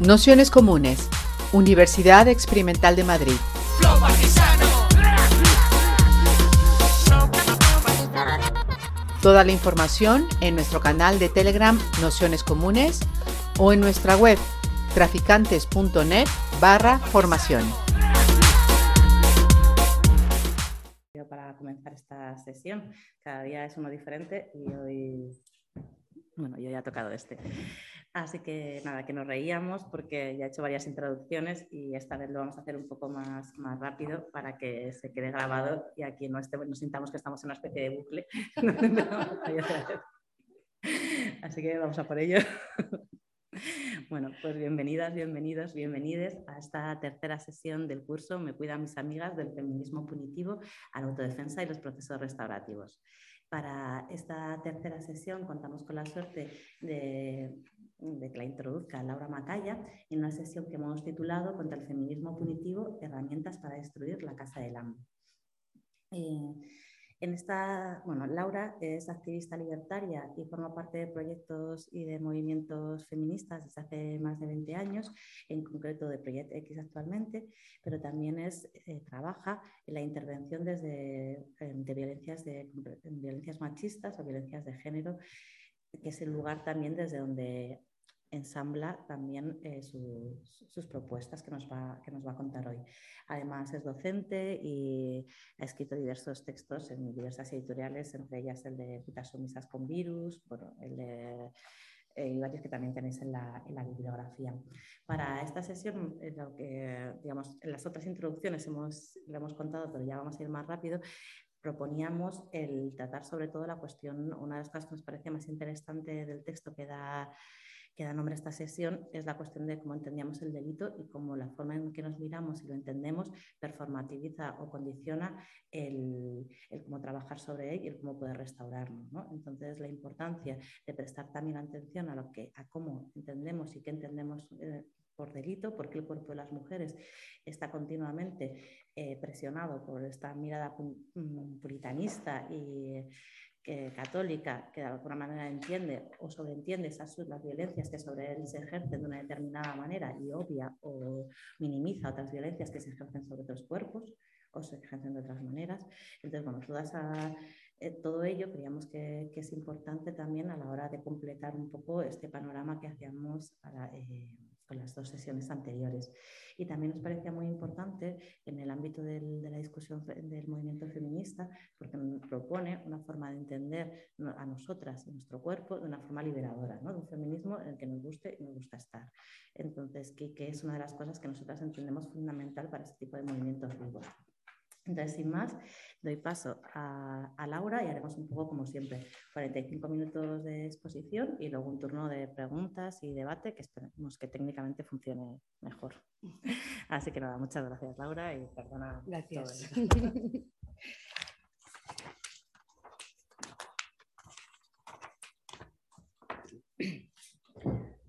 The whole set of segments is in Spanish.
Nociones Comunes, Universidad Experimental de Madrid. Toda la información en nuestro canal de Telegram Nociones Comunes o en nuestra web traficantes.net barra formación. Para comenzar esta sesión, cada día es uno diferente y hoy, bueno, yo ya he tocado este. Así que nada, que nos reíamos porque ya he hecho varias introducciones y esta vez lo vamos a hacer un poco más, más rápido para que se quede grabado y aquí no, esté, no sintamos que estamos en una especie de bucle. Así que vamos a por ello. Bueno, pues bienvenidas, bienvenidos, bienvenides a esta tercera sesión del curso Me cuidan mis amigas del feminismo punitivo a la autodefensa y los procesos restaurativos. Para esta tercera sesión contamos con la suerte de, de que la introduzca Laura Macaya en una sesión que hemos titulado Contra el feminismo punitivo, herramientas para destruir la casa del amo. Eh, en esta, bueno, Laura es activista libertaria y forma parte de proyectos y de movimientos feministas desde hace más de 20 años, en concreto de Proyecto X actualmente, pero también es, eh, trabaja en la intervención desde, de, violencias de violencias machistas o violencias de género, que es el lugar también desde donde ensambla también eh, sus propuestas que nos, va, que nos va a contar hoy. Además es docente y ha escrito diversos textos en diversas editoriales, entre ellas el de Putas sumisas con virus, el de eh, y varios que también tenéis en la, en bibliografía. Para esta sesión, lo que, digamos, en las otras introducciones hemos, lo hemos contado, pero ya vamos a ir más rápido, proponíamos el tratar sobre todo la cuestión, una de las cosas que nos parece más interesante del texto que da que da nombre a esta sesión es la cuestión de cómo entendíamos el delito y cómo la forma en que nos miramos y lo entendemos performativiza o condiciona el, cómo trabajar sobre él y el cómo poder restaurarnos. Entonces, la importancia de prestar también atención a, lo que, a cómo entendemos y qué entendemos eh, por delito, porque el cuerpo de las mujeres está continuamente eh, presionado por esta mirada mm, puritanista y católica que de alguna manera entiende o sobreentiende esas las violencias que sobre él se ejercen de una determinada manera y obvia o minimiza otras violencias que se ejercen sobre otros cuerpos o se ejercen de otras maneras. Entonces, bueno, eh, todo ello creíamos que, es importante también a la hora de completar un poco este panorama que hacíamos para, eh, con las dos sesiones anteriores. Y también nos parecía muy importante en el ámbito de la discusión del movimiento feminista, porque propone una forma de entender a nosotras y nuestro cuerpo de una forma liberadora, ¿no? de un feminismo en el que nos guste y nos gusta estar. Entonces, que, que es una de las cosas que nosotras entendemos fundamental para este tipo de movimientos vivos. Entonces, sin más, doy paso a, Laura y haremos un poco como siempre, 45 minutos de exposición y luego un turno de preguntas y debate que esperemos que técnicamente funcione mejor. Así que nada, muchas gracias Laura y perdona. Gracias.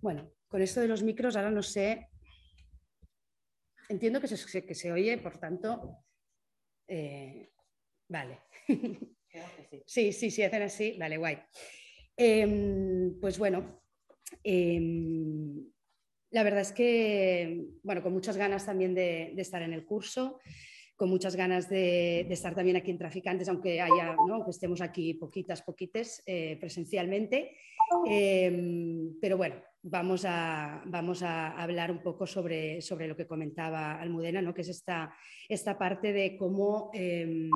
Bueno, con esto de los micros ahora no sé, entiendo que se, que se oye, por tanto, eh, vale. sí, sí, sí, hacen así. Vale, guay. Em, pues bueno, em, la verdad es que, bueno, con muchas ganas también de, estar en el curso, con muchas ganas de, estar también aquí en Traficantes, aunque haya, ¿no? estemos aquí poquitas, poquites eh, presencialmente. Em, pero bueno, vamos a, vamos a hablar un poco sobre, sobre lo que comentaba Almudena, ¿no? que es esta, esta parte de cómo, em,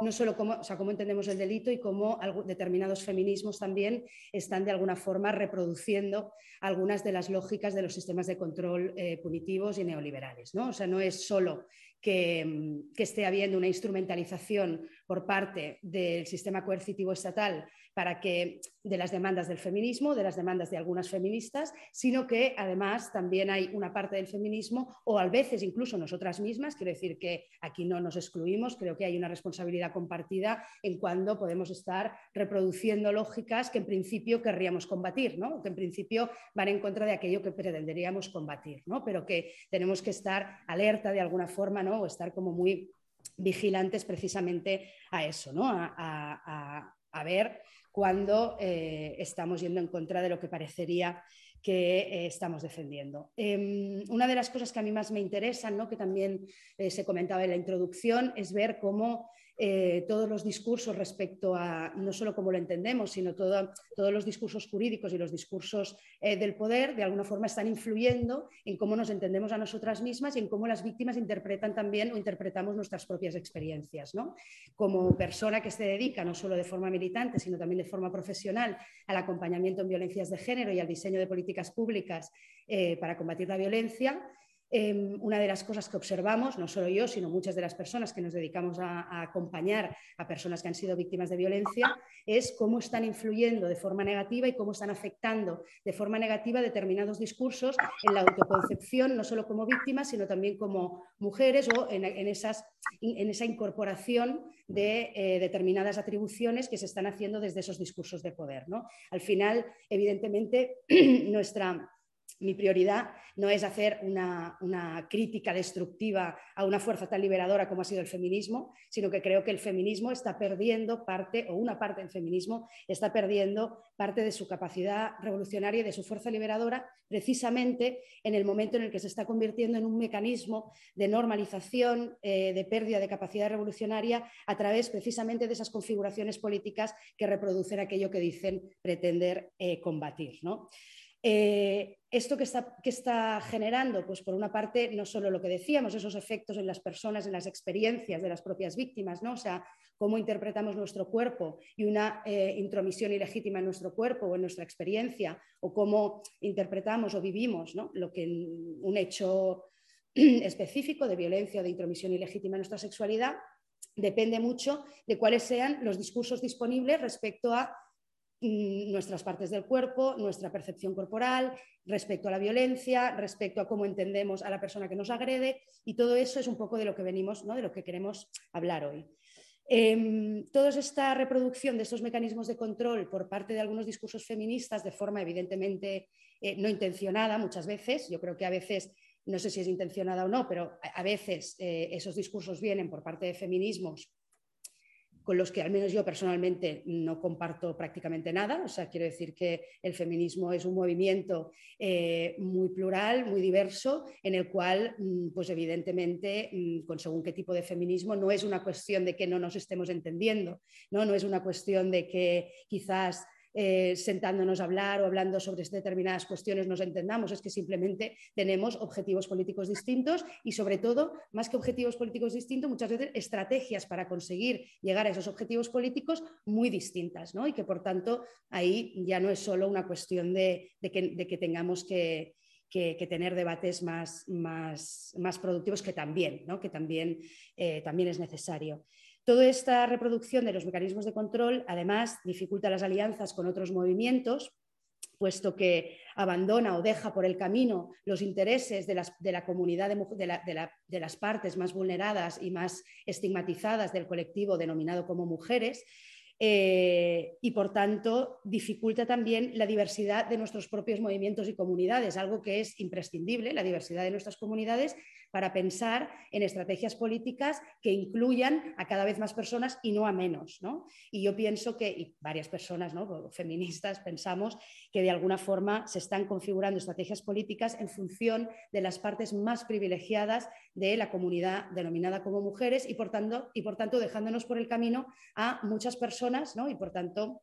no solo cómo, o sea, cómo entendemos el delito y cómo determinados feminismos también están de alguna forma reproduciendo algunas de las lógicas de los sistemas de control eh, punitivos y neoliberales. ¿no? O sea, no es solo que, em, que esté habiendo una instrumentalización por parte del sistema coercitivo estatal para que de las demandas del feminismo, de las demandas de algunas feministas, sino que además también hay una parte del feminismo o a veces incluso nosotras mismas, quiero decir que aquí no nos excluimos, creo que hay una responsabilidad compartida en cuando podemos estar reproduciendo lógicas que en principio querríamos combatir, ¿no? que en principio van en contra de aquello que pretenderíamos combatir, ¿no? pero que tenemos que estar alerta de alguna forma ¿no? o estar como muy vigilantes precisamente a eso, ¿no? a, a ver cuando eh, estamos yendo en contra de lo que parecería que eh, estamos defendiendo. Em, una de las cosas que a mí más me interesan, ¿no? que también eh, se comentaba en la introducción, es ver cómo eh, todos los discursos respecto a no solo cómo lo entendemos, sino todos los discursos jurídicos y los discursos eh, del poder, de alguna forma están influyendo en cómo nos entendemos a nosotras mismas y en cómo las víctimas interpretan también o interpretamos nuestras propias experiencias. Como persona que se dedica no solo de forma militante, sino también de forma profesional al acompañamiento en violencias de género y al diseño de políticas públicas eh, para combatir la violencia, Em, una de las cosas que observamos, no solo yo, sino muchas de las personas que nos dedicamos a, acompañar a personas que han sido víctimas de violencia, es cómo están influyendo de forma negativa y cómo están afectando de forma negativa determinados discursos en la autoconcepción, no solo como víctimas, sino también como mujeres o en, esas, en esa incorporación de eh, determinadas atribuciones que se están haciendo desde esos discursos de poder. ¿no? Al final, evidentemente, nuestra mi prioridad no es hacer una, crítica destructiva a una fuerza tan liberadora como ha sido el feminismo, sino que creo que el feminismo está perdiendo parte, o una parte del feminismo está perdiendo parte de su capacidad revolucionaria y de su fuerza liberadora, precisamente en el momento en el que se está convirtiendo en un mecanismo de normalización, eh, de pérdida de capacidad revolucionaria a través precisamente de esas configuraciones políticas que reproducen aquello que dicen pretender eh, combatir. ¿no? Eh, ¿Esto que está, que está, generando? Pues por una parte, no solo lo que decíamos, esos efectos en las personas, en las experiencias de las propias víctimas, ¿no? O sea, cómo interpretamos nuestro cuerpo y una eh, intromisión ilegítima en nuestro cuerpo o en nuestra experiencia, o cómo interpretamos o vivimos ¿no? lo que un hecho específico de violencia o de intromisión ilegítima en nuestra sexualidad, depende mucho de cuáles sean los discursos disponibles respecto a nuestras partes del cuerpo, nuestra percepción corporal, respecto a la violencia, respecto a cómo entendemos a la persona que nos agrede y todo eso es un poco de lo que venimos, ¿no? de lo que queremos hablar hoy. Eh, toda esta reproducción de estos mecanismos de control por parte de algunos discursos feministas de forma evidentemente eh, no intencionada muchas veces, yo creo que a veces, no sé si es intencionada o no, pero a, veces eh, esos discursos vienen por parte de feminismos con los que al menos yo personalmente no comparto prácticamente nada. O sea, quiero decir que el feminismo es un movimiento eh, muy plural, muy diverso, en el cual, mm, pues evidentemente, mm, con según qué tipo de feminismo, no es una cuestión de que no nos estemos entendiendo, no, no es una cuestión de que quizás eh, sentándonos a hablar o hablando sobre determinadas cuestiones nos entendamos, es que simplemente tenemos objetivos políticos distintos y sobre todo, más que objetivos políticos distintos, muchas veces estrategias para conseguir llegar a esos objetivos políticos muy distintas, ¿no? Y que por tanto ahí ya no es solo una cuestión de, que, tengamos que, tener debates más, más, más, productivos, que también, ¿no? que también, eh, también es necesario. Toda esta reproducción de los mecanismos de control, además, dificulta las alianzas con otros movimientos, puesto que abandona o deja por el camino los intereses de, la comunidad de, las partes más vulneradas y más estigmatizadas del colectivo denominado como mujeres. Eh, y por tanto dificulta también la diversidad de nuestros propios movimientos y comunidades, algo que es imprescindible, la diversidad de nuestras comunidades, para pensar en estrategias políticas que incluyan a cada vez más personas y no a menos. Y yo pienso que, y varias personas ¿no? feministas pensamos que de alguna forma se están configurando estrategias políticas en función de las partes más privilegiadas de la comunidad denominada como mujeres y por tanto, y por tanto dejándonos por el camino a muchas personas ¿no? y por tanto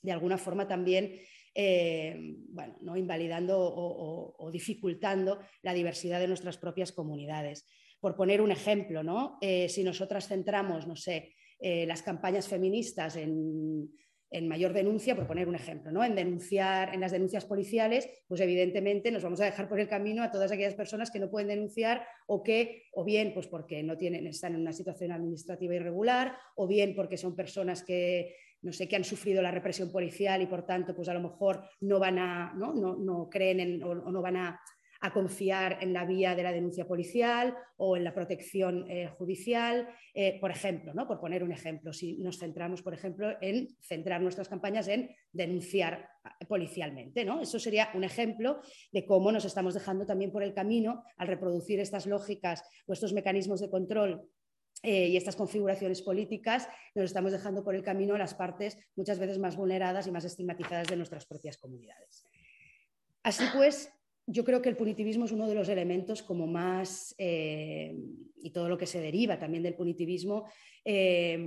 de alguna forma también eh, bueno, ¿no? invalidando o, dificultando la diversidad de nuestras propias comunidades. Por poner un ejemplo, ¿no? Eh, si nosotras centramos, no sé, eh, las campañas feministas en, mayor denuncia, por poner un ejemplo, ¿no? en denunciar, en las denuncias policiales, pues evidentemente nos vamos a dejar por el camino a todas aquellas personas que no pueden denunciar o que, o bien pues porque no tienen, están en una situación administrativa irregular, o bien porque son personas que no sé, que han sufrido la represión policial y por tanto, pues a lo mejor no van a, no, no, creen en, o, no van a, confiar en la vía de la denuncia policial o en la protección eh, judicial, eh, por ejemplo, ¿no? por poner un ejemplo, si nos centramos, por ejemplo, en centrar nuestras campañas en denunciar policialmente. ¿no? Eso sería un ejemplo de cómo nos estamos dejando también por el camino al reproducir estas lógicas o estos mecanismos de control eh, y estas configuraciones políticas nos estamos dejando por el camino a las partes muchas veces más vulneradas y más estigmatizadas de nuestras propias comunidades. Así pues, yo creo que el punitivismo es uno de los elementos como más, eh, y todo lo que se deriva también del punitivismo, eh,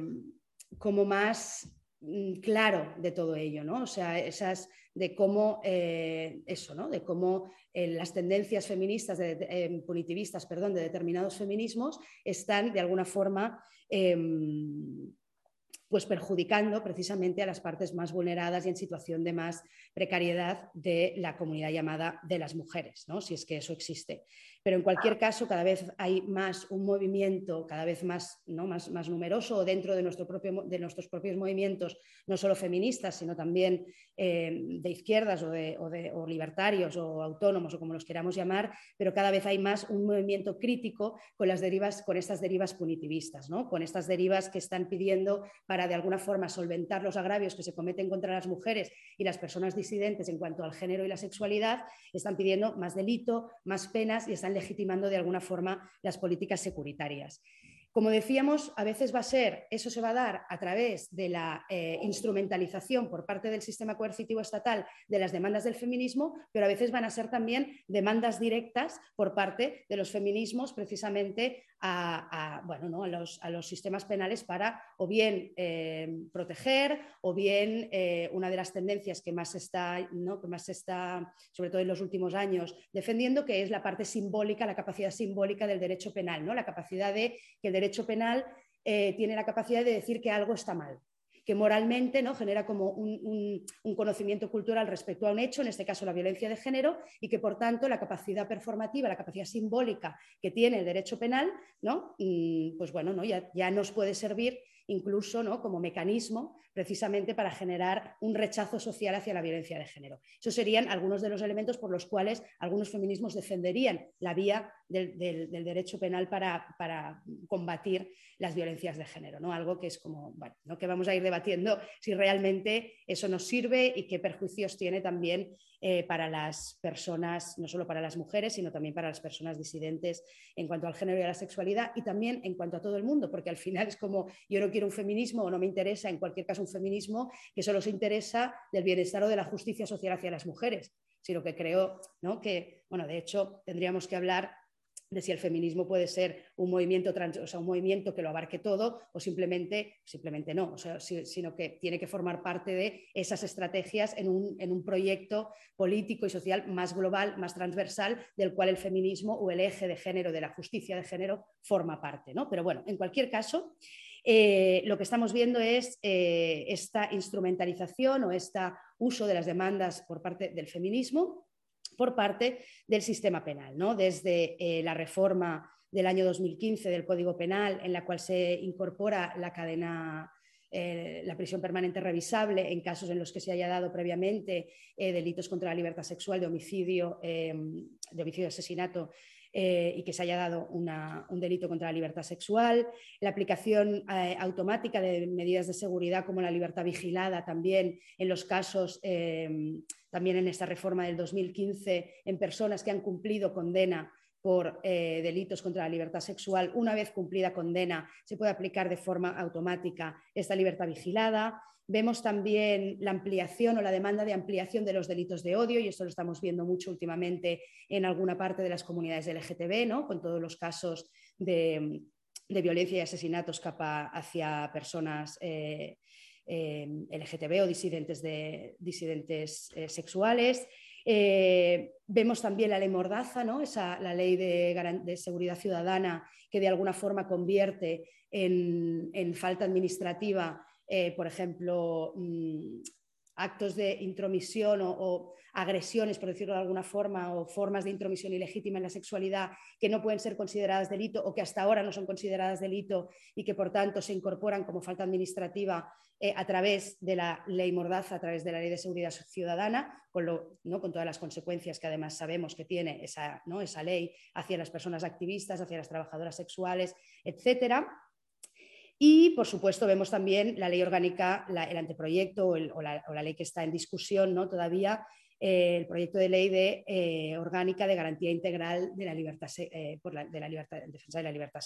como más mm, claro de todo ello, ¿no? O sea, esas de cómo eh, eso, ¿no? De cómo las tendencias feministas, de, punitivistas, perdón, de determinados feminismos están de alguna forma em, pues perjudicando precisamente a las partes más vulneradas y en situación de más precariedad de la comunidad llamada de las mujeres, ¿no? si es que eso existe. Pero en cualquier caso, cada vez hay más un movimiento, cada vez más, ¿no? más, más numeroso dentro de, nuestro propio, de nuestros propios movimientos, no solo feministas, sino también eh, de izquierdas o, de, o, libertarios o autónomos o como los queramos llamar, pero cada vez hay más un movimiento crítico con, las derivas, con estas derivas punitivistas, ¿no? con estas derivas que están pidiendo para de alguna forma solventar los agravios que se cometen contra las mujeres y las personas disidentes en cuanto al género y la sexualidad, están pidiendo más delito, más penas y están legitimando de alguna forma las políticas securitarias. Como decíamos, a veces va a ser, eso se va a dar a través de la eh, instrumentalización por parte del sistema coercitivo estatal de las demandas del feminismo, pero a veces van a ser también demandas directas por parte de los feminismos precisamente a, bueno, ¿no? a, los, a, los, sistemas penales para o bien eh, proteger o bien eh, una de las tendencias que más, está, ¿no? que más está, sobre todo en los últimos años, defendiendo, que es la parte simbólica, la capacidad simbólica del derecho penal, ¿no? la capacidad de que el derecho penal eh, tiene la capacidad de decir que algo está mal que moralmente ¿no? genera como un, conocimiento cultural respecto a un hecho, en este caso la violencia de género, y que por tanto la capacidad performativa, la capacidad simbólica que tiene el derecho penal, ¿no? Mm, pues bueno, ¿no? Ya, ya nos puede servir incluso ¿no? como mecanismo precisamente para generar un rechazo social hacia la violencia de género. Esos serían algunos de los elementos por los cuales algunos feminismos defenderían la vía del, derecho penal para, combatir las violencias de género, ¿no? algo que es como, bueno, ¿no? que vamos a ir debatiendo si realmente eso nos sirve y qué perjuicios tiene también eh, para las personas, no solo para las mujeres, sino también para las personas disidentes en cuanto al género y a la sexualidad y también en cuanto a todo el mundo, porque al final es como yo no quiero un feminismo o no me interesa en cualquier caso un feminismo que solo se interesa del bienestar o de la justicia social hacia las mujeres, sino que creo ¿no? que, bueno, de hecho tendríamos que hablar de si el feminismo puede ser un movimiento, o sea, un movimiento que lo abarque todo o simplemente, simplemente no, o sea, sino que tiene que formar parte de esas estrategias en un, en un, proyecto político y social más global, más transversal, del cual el feminismo o el eje de género, de la justicia de género, forma parte. ¿no? Pero bueno, en cualquier caso, eh, lo que estamos viendo es eh, esta instrumentalización o este uso de las demandas por parte del feminismo por parte del sistema penal, ¿no? desde eh, la reforma del año 2015 del Código Penal, en la cual se incorpora la cadena eh, la prisión permanente revisable en casos en los que se haya dado previamente eh, delitos contra la libertad sexual, de homicidio, de homicidio asesinato y que se haya dado un delito contra la libertad sexual, la aplicación automática de medidas de seguridad como la libertad vigilada también en los casos también en esta reforma del 2015 en personas que han cumplido condena por eh, delitos contra la libertad sexual, una vez cumplida condena, se puede aplicar de forma automática esta libertad vigilada. Vemos también la ampliación o la demanda de ampliación de los delitos de odio, y esto lo estamos viendo mucho últimamente en alguna parte de las comunidades LGTB, ¿no? con todos los casos de, violencia y asesinatos hacia personas eh, eh, LGTB o disidentes, de, disidentes eh, sexuales. Eh, vemos también la ley Mordaza, ¿no? Esa, la ley de, seguridad ciudadana que de alguna forma convierte en, falta administrativa, por ejemplo, mm, actos de intromisión o, agresiones, por decirlo de alguna forma, o formas de intromisión ilegítima en la sexualidad que no pueden ser consideradas delito o que hasta ahora no son consideradas delito y que por tanto se incorporan como falta administrativa eh, a través de la ley Mordaza, a través de la ley de seguridad ciudadana, con, lo, ¿no? con todas las consecuencias que además sabemos que tiene esa, ¿no? esa ley hacia las personas activistas, hacia las trabajadoras sexuales, etcétera. Y, por supuesto, vemos también la ley orgánica, el anteproyecto o, la, ley que está en discusión ¿no? todavía, eh, el proyecto de ley de, eh, orgánica de garantía integral de la libertad, eh, por la, de la libertad, defensa de la libertad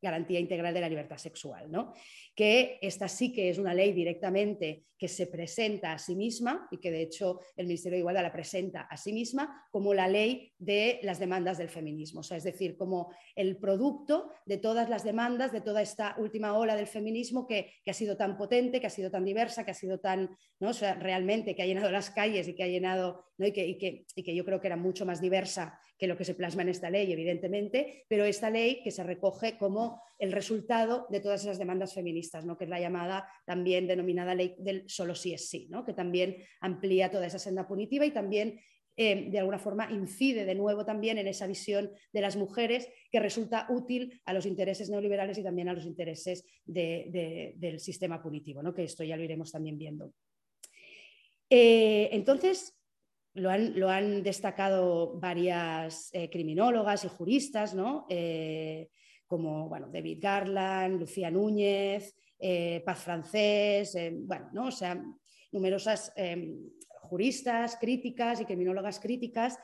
garantía integral de la libertad sexual, ¿no? que esta sí que es una ley directamente que se presenta a sí misma y que de hecho el Ministerio de Igualdad la presenta a sí misma como la ley de las demandas del feminismo, o sea, es decir, como el producto de todas las demandas, de toda esta última ola del feminismo que, ha sido tan potente, que ha sido tan diversa, que ha sido tan, ¿no? sea, realmente que ha llenado las calles y que ha llenado, ¿no? y, que, y, que, y que yo creo que era mucho más diversa que lo que se plasma en esta ley, evidentemente, pero esta ley que se recoge como el resultado de todas esas demandas feministas, ¿no? que es la llamada también denominada ley del solo sí es sí, ¿no? que también amplía toda esa senda punitiva y también eh, de alguna forma incide de nuevo también en esa visión de las mujeres que resulta útil a los intereses neoliberales y también a los intereses del sistema punitivo, ¿no? que esto ya lo iremos también viendo. Eh, entonces, lo han, destacado varias eh, criminólogas y juristas, ¿no? Eh, como bueno, David Garland, Lucía Núñez, eh, Paz Francés, bueno, ¿no? o sea, numerosas juristas críticas y criminólogas críticas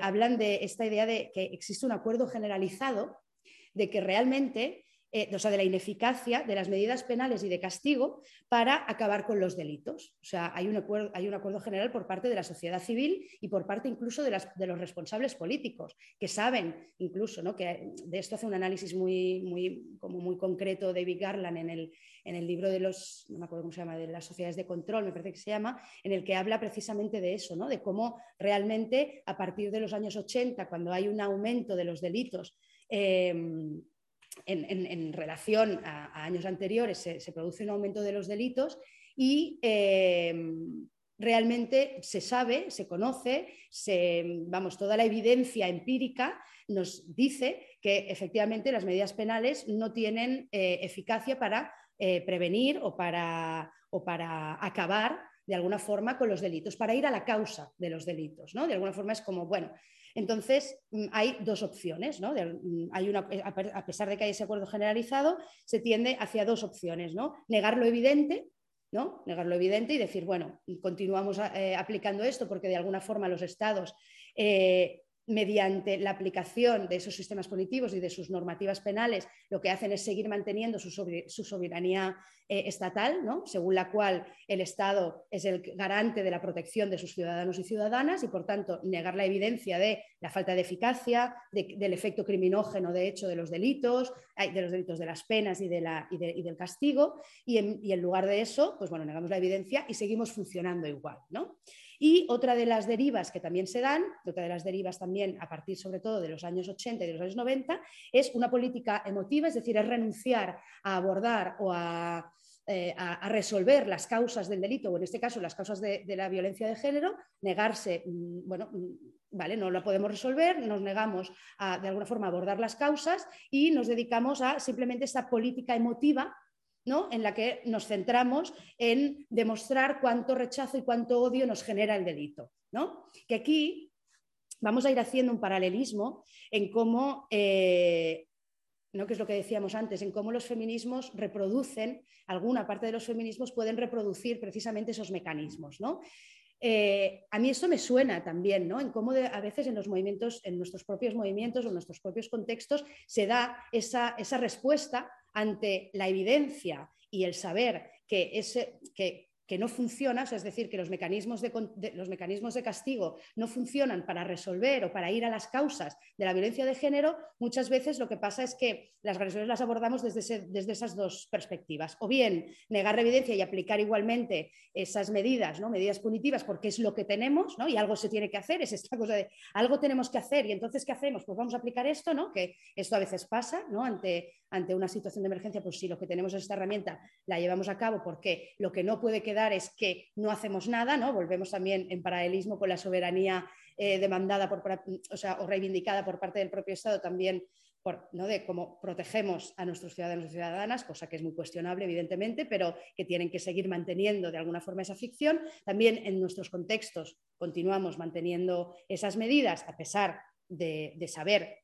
hablan de esta idea de que existe un acuerdo generalizado de que realmente eh, o sea, de la ineficacia de las medidas penales y de castigo para acabar con los delitos. O sea, hay un acuerdo, hay un acuerdo general por parte de la sociedad civil y por parte incluso de, de los responsables políticos, que saben incluso, ¿no? que de esto hace un análisis muy, muy, como muy concreto David Garland en el, en el libro de los, no me acuerdo cómo se llama, de las sociedades de control, me parece que se llama, en el que habla precisamente de eso, ¿no? de cómo realmente a partir de los años 80, cuando hay un aumento de los delitos, eh, en, relación a, años anteriores se, produce un aumento de los delitos y eh, realmente se sabe, se conoce, vamos, toda la evidencia empírica nos dice que efectivamente las medidas penales no tienen eh, eficacia para eh, prevenir o para, o para acabar de alguna forma con los delitos, para ir a la causa de los delitos. ¿no? De alguna forma es como, bueno, entonces, mm, hay dos opciones, ¿no? Mm, hay una, eh, a pesar de que hay ese acuerdo generalizado, se tiende hacia dos opciones, ¿no? Negar lo evidente, ¿no? Negar lo evidente y decir, bueno, continuamos eh, aplicando esto porque de alguna forma los estados eh, mediante la aplicación de esos sistemas punitivos y de sus normativas penales, lo que hacen es seguir manteniendo su, soberanía eh, estatal, ¿no? según la cual el Estado es el garante de la protección de sus ciudadanos y ciudadanas y, por tanto, negar la evidencia de la falta de eficacia, del efecto criminógeno, de hecho, de los delitos, de los delitos de las penas y, de la, y, del castigo, y en, lugar de eso, pues bueno, negamos la evidencia y seguimos funcionando igual. ¿no? Y otra de las derivas que también se dan, otra de las derivas también a partir sobre todo de los años 80 y de los años 90, es una política emotiva, es decir, es renunciar a abordar o a, eh, resolver las causas del delito, o en este caso las causas de, la violencia de género, negarse, mm, bueno, mm, vale, no la podemos resolver, nos negamos a de alguna forma abordar las causas y nos dedicamos a simplemente esta política emotiva en la que nos centramos en demostrar cuánto rechazo y cuánto odio nos genera el delito. ¿no? Que aquí vamos a ir haciendo un paralelismo en cómo, eh, ¿no? que es lo que decíamos antes, en cómo los feminismos reproducen, alguna parte de los feminismos pueden reproducir precisamente esos mecanismos. ¿no? Eh, a mí esto me suena también, ¿no? En cómo a veces en los movimientos, en nuestros propios movimientos o en nuestros propios contextos, se da esa, esa respuesta ante la evidencia y el saber que, ese, que que no funciona, es decir, que los mecanismos de, los mecanismos de castigo no funcionan para resolver o para ir a las causas de la violencia de género, muchas veces lo que pasa es que las agresiones las abordamos desde, desde esas dos perspectivas. O bien negar la evidencia y aplicar igualmente esas medidas, ¿no? medidas punitivas, porque es lo que tenemos ¿no? y algo se tiene que hacer, es esta cosa de algo tenemos que hacer y entonces ¿qué hacemos? Pues vamos a aplicar esto, ¿no? que esto a veces pasa ¿no? ante, ante una situación de emergencia, pues si lo que tenemos es esta herramienta, la llevamos a cabo porque lo que no puede quedar es que no hacemos nada, ¿no? Volvemos también en paralelismo con la soberanía eh, demandada por, o, reivindicada por parte del propio Estado también por, ¿no? de cómo protegemos a nuestros ciudadanos y ciudadanas, cosa que es muy cuestionable, evidentemente, pero que tienen que seguir manteniendo de alguna forma esa ficción. También en nuestros contextos continuamos manteniendo esas medidas, a pesar de saber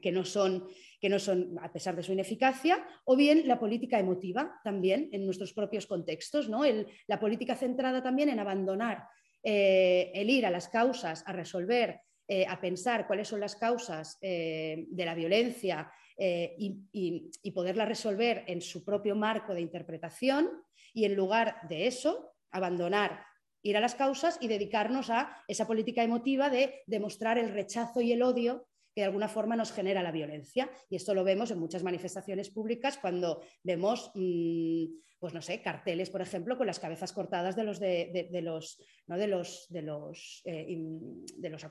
que no son, que no son, a pesar de su ineficacia, o bien la política emotiva también en nuestros propios contextos, ¿no? la política centrada también en abandonar eh, el ir a las causas, a resolver, eh, a pensar cuáles son las causas eh, de la violencia y, poderla resolver en su propio marco de interpretación y en lugar de eso, abandonar, ir a las causas y dedicarnos a esa política emotiva de demostrar el rechazo y el odio que de alguna forma nos genera la violencia. Y esto lo vemos en muchas manifestaciones públicas cuando vemos, mm, pues no sé, carteles, por ejemplo, con las cabezas cortadas de los de, los, ¿no? de los de los, eh, de los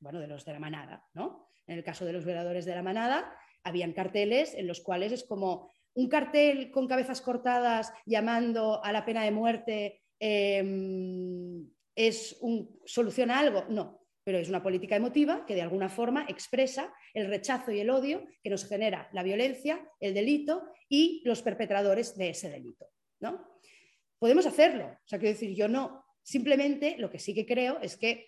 bueno, de los de la manada, ¿no? En el caso de los violadores de la manada, habían carteles en los cuales es como un cartel con cabezas cortadas llamando a la pena de muerte em, es un, soluciona algo. No, pero es una política emotiva que de alguna forma expresa el rechazo y el odio que nos genera la violencia, el delito y los perpetradores de ese delito. ¿no? Podemos hacerlo, o sea, quiero decir, yo no, simplemente lo que sí que creo es que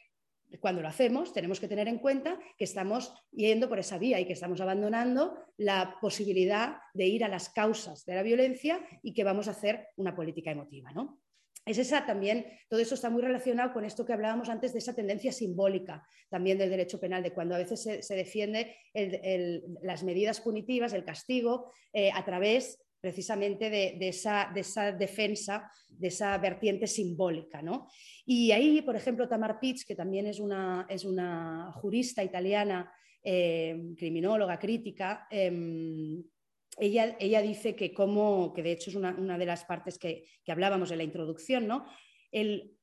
cuando lo hacemos, tenemos que tener en cuenta que estamos yendo por esa vía y que estamos abandonando la posibilidad de ir a las causas de la violencia y que vamos a hacer una política emotiva. ¿no? Es esa también, todo eso está muy relacionado con esto que hablábamos antes de esa tendencia simbólica también del derecho penal, de cuando a veces se, defiende las medidas punitivas, el castigo, eh, a través precisamente de, esa, defensa, de esa vertiente simbólica. Y ahí, por ejemplo, Tamar Pitz, que también es una, es una jurista italiana, eh, criminóloga, crítica, em, ella, ella, dice que como, que de hecho es una, de las partes que, hablábamos en la introducción, ¿no? el,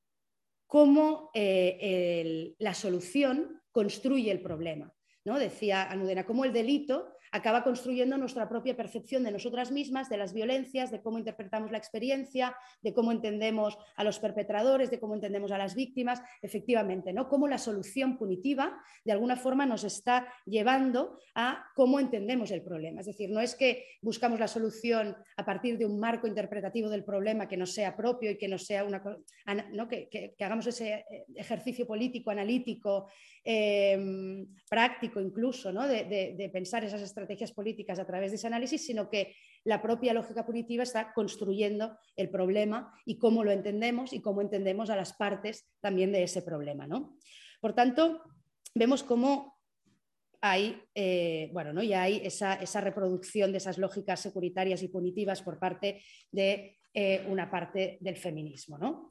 cómo eh, la solución construye el problema. ¿no? Decía Anudena, cómo el delito acaba construyendo nuestra propia percepción de nosotras mismas, de las violencias, de cómo interpretamos la experiencia, de cómo entendemos a los perpetradores, de cómo entendemos a las víctimas, efectivamente, ¿no? Cómo la solución punitiva de alguna forma nos está llevando a cómo entendemos el problema. Es decir, no es que buscamos la solución a partir de un marco interpretativo del problema que no sea propio y que no sea una ¿no? que, hagamos ese eh, ejercicio político, analítico, em, práctico incluso, ¿no? de, de pensar esas estrategias políticas a través de ese análisis, sino que la propia lógica punitiva está construyendo el problema y cómo lo entendemos y cómo entendemos a las partes también de ese problema. ¿no? Por tanto, vemos cómo hay, eh, bueno, ¿no? ya hay esa, reproducción de esas lógicas securitarias y punitivas por parte de eh, una parte del feminismo. ¿no?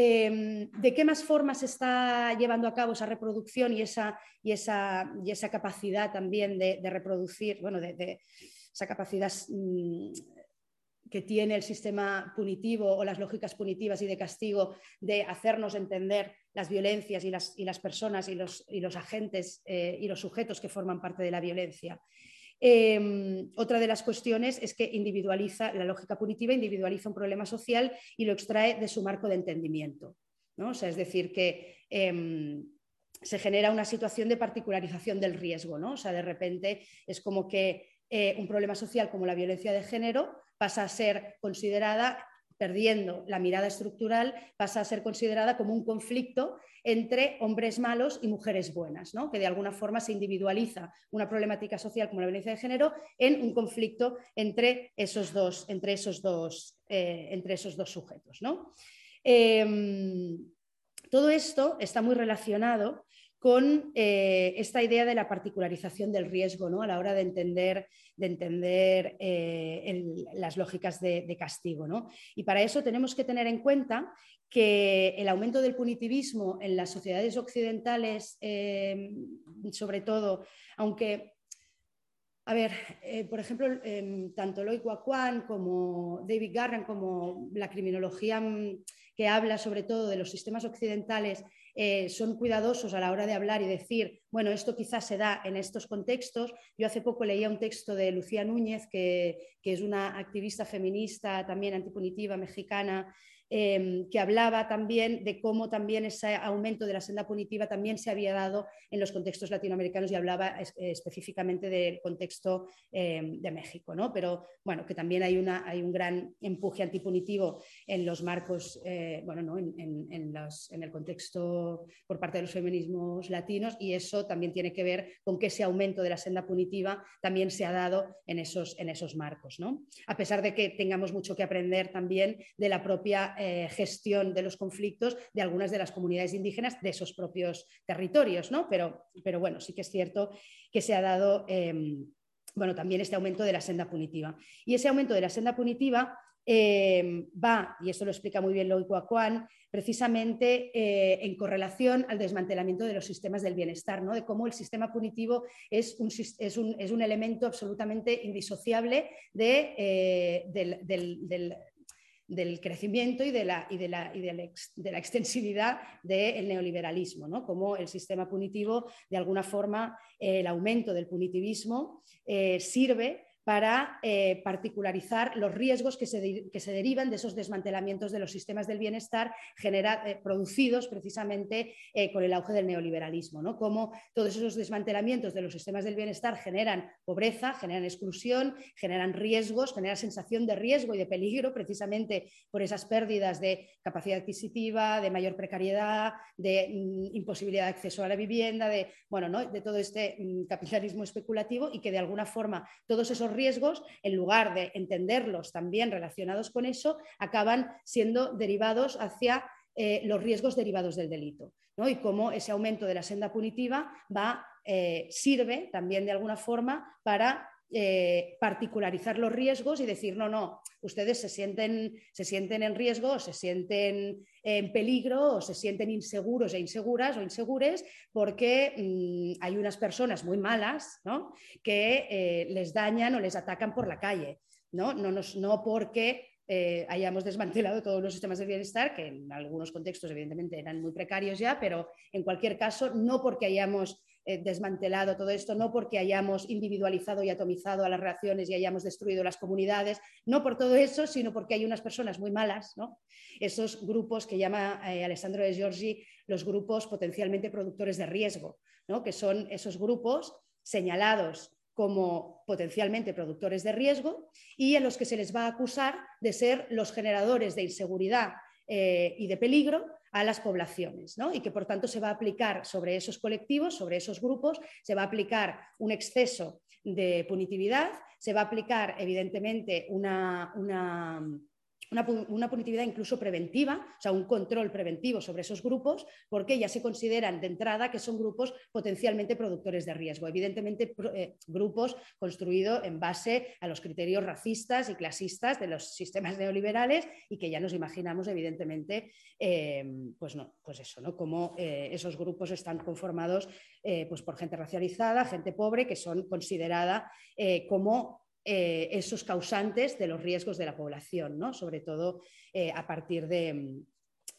Em, ¿De qué más formas se está llevando a cabo esa reproducción y esa, y esa, y esa capacidad también de, reproducir, bueno, de, esa capacidad mm, que tiene el sistema punitivo o las lógicas punitivas y de castigo de hacernos entender las violencias y las, y las personas y los, y los agentes eh, y los sujetos que forman parte de la violencia? Em, otra de las cuestiones es que individualiza, la lógica punitiva individualiza un problema social y lo extrae de su marco de entendimiento. ¿no? es decir, que em, se genera una situación de particularización del riesgo. ¿no? O sea, de repente es como que eh, un problema social como la violencia de género pasa a ser considerada perdiendo la mirada estructural, pasa a ser considerada como un conflicto entre hombres malos y mujeres buenas, ¿no? que de alguna forma se individualiza una problemática social como la violencia de género en un conflicto entre esos dos, entre esos dos, eh, entre esos dos sujetos. ¿no? Em, todo esto está muy relacionado con eh, esta idea de la particularización del riesgo ¿no? a la hora de entender, de entender eh, las lógicas de, castigo. ¿no? Y para eso tenemos que tener en cuenta que el aumento del punitivismo en las sociedades occidentales, eh, sobre todo, aunque a ver, por ejemplo, tanto Loic Waquan como David Garran, como la criminología mm, que habla sobre todo de los sistemas occidentales eh, son cuidadosos a la hora de hablar y decir, bueno, esto quizás se da en estos contextos. Yo hace poco leía un texto de Lucía Núñez, que, que es una activista feminista también antipunitiva mexicana, Em, que hablaba también de cómo también ese aumento de la senda punitiva también se había dado en los contextos latinoamericanos y hablaba específicamente del contexto em, de México, ¿no? Pero bueno, que también hay, una, hay un gran empuje antipunitivo en los marcos, eh, bueno, ¿no? en, en, en, el contexto por parte de los feminismos latinos y eso también tiene que ver con que ese aumento de la senda punitiva también se ha dado en esos, en esos marcos, ¿no? A pesar de que tengamos mucho que aprender también de la propia eh, gestión de los conflictos de algunas de las comunidades indígenas de esos propios territorios, ¿no? Pero, pero bueno, sí que es cierto que se ha dado... Em, bueno, también este aumento de la senda punitiva. Y ese aumento de la senda punitiva eh, va, y esto lo explica muy bien Loico Acuán, precisamente eh, en correlación al desmantelamiento de los sistemas del bienestar, ¿no? de cómo el sistema punitivo es un, es un, elemento absolutamente indisociable de, eh, del, crecimiento y de la, y de la, y de la, extensividad del neoliberalismo, ¿no? como el sistema punitivo, de alguna forma, el aumento del punitivismo sirve para eh, particularizar los riesgos que se, derivan de esos desmantelamientos de los sistemas del bienestar eh, producidos precisamente eh, con el auge del neoliberalismo. ¿no? Cómo todos esos desmantelamientos de los sistemas del bienestar generan pobreza, generan exclusión, generan riesgos, generan sensación de riesgo y de peligro precisamente por esas pérdidas de capacidad adquisitiva, de mayor precariedad, de mm, imposibilidad de acceso a la vivienda, de, bueno, ¿no? de todo este mm, capitalismo especulativo y que de alguna forma todos esos riesgos, en lugar de entenderlos también relacionados con eso, acaban siendo derivados hacia eh, los riesgos derivados del delito. Y cómo ese aumento de la senda punitiva va, eh, sirve también de alguna forma para eh, particularizar los riesgos y decir, no, no, ustedes se sienten, se sienten en riesgo, se sienten en peligro, o se sienten inseguros e inseguras o insegures porque mm, hay unas personas muy malas que eh, les dañan o les atacan por la calle. No, no, no porque eh, hayamos desmantelado todos los sistemas de bienestar, que en algunos contextos evidentemente eran muy precarios ya, pero en cualquier caso, no porque hayamos eh, desmantelado todo esto, no porque hayamos individualizado y atomizado a las relaciones y hayamos destruido las comunidades, no por todo eso, sino porque hay unas personas muy malas, esos grupos que llama eh, Alessandro de Giorgi los grupos potencialmente productores de riesgo, que son esos grupos señalados como potencialmente productores de riesgo y en los que se les va a acusar de ser los generadores de inseguridad eh, y de peligro a las poblaciones, y que por tanto se va a aplicar sobre esos colectivos, sobre esos grupos, se va a aplicar un exceso de punitividad, se va a aplicar evidentemente una, una una, punitividad incluso preventiva, o sea, un control preventivo sobre esos grupos, porque ya se consideran de entrada que son grupos potencialmente productores de riesgo. Evidentemente, eh, grupos construidos en base a los criterios racistas y clasistas de los sistemas neoliberales y que ya nos imaginamos, evidentemente, eh, pues, no, pues eso, ¿no? Cómo eh, esos grupos están conformados pues por gente racializada, gente pobre, que son considerada como eh, esos causantes de los riesgos de la población, ¿no? sobre todo eh, a partir de,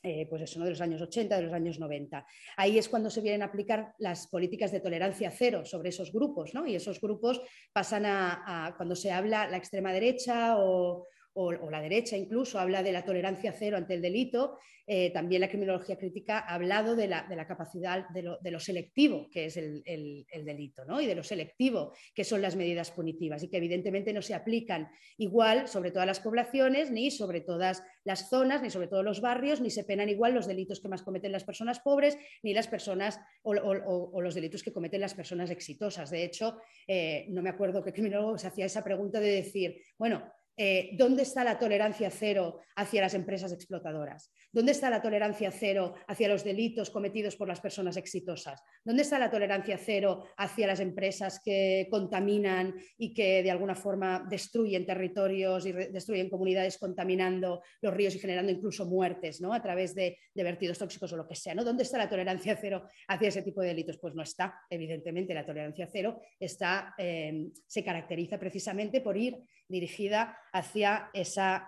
eh, pues eso, de los años 80, de los años 90. Ahí es cuando se vienen a aplicar las políticas de tolerancia cero sobre esos grupos, ¿no? y esos grupos pasan a cuando se habla la extrema derecha o, o, la derecha incluso habla de la tolerancia cero ante el delito, eh, también la criminología crítica ha hablado de la, capacidad de lo, selectivo que es el, delito ¿no? y de lo selectivo que son las medidas punitivas y que evidentemente no se aplican igual sobre todas las poblaciones, ni sobre todas las zonas, ni sobre todos los barrios, ni se penan igual los delitos que más cometen las personas pobres, ni las personas o, los delitos que cometen las personas exitosas. De hecho, eh, no me acuerdo qué criminólogo se hacía esa pregunta de decir, bueno, eh, ¿dónde está la tolerancia cero hacia las empresas explotadoras? ¿Dónde está la tolerancia cero hacia los delitos cometidos por las personas exitosas? ¿Dónde está la tolerancia cero hacia las empresas que contaminan y que de alguna forma destruyen territorios y destruyen comunidades contaminando los ríos y generando incluso muertes ¿no? a través de, vertidos tóxicos o lo que sea? ¿no? ¿Dónde está la tolerancia cero hacia ese tipo de delitos? Pues no está, evidentemente, la tolerancia cero está, eh, se caracteriza precisamente por ir dirigida hacia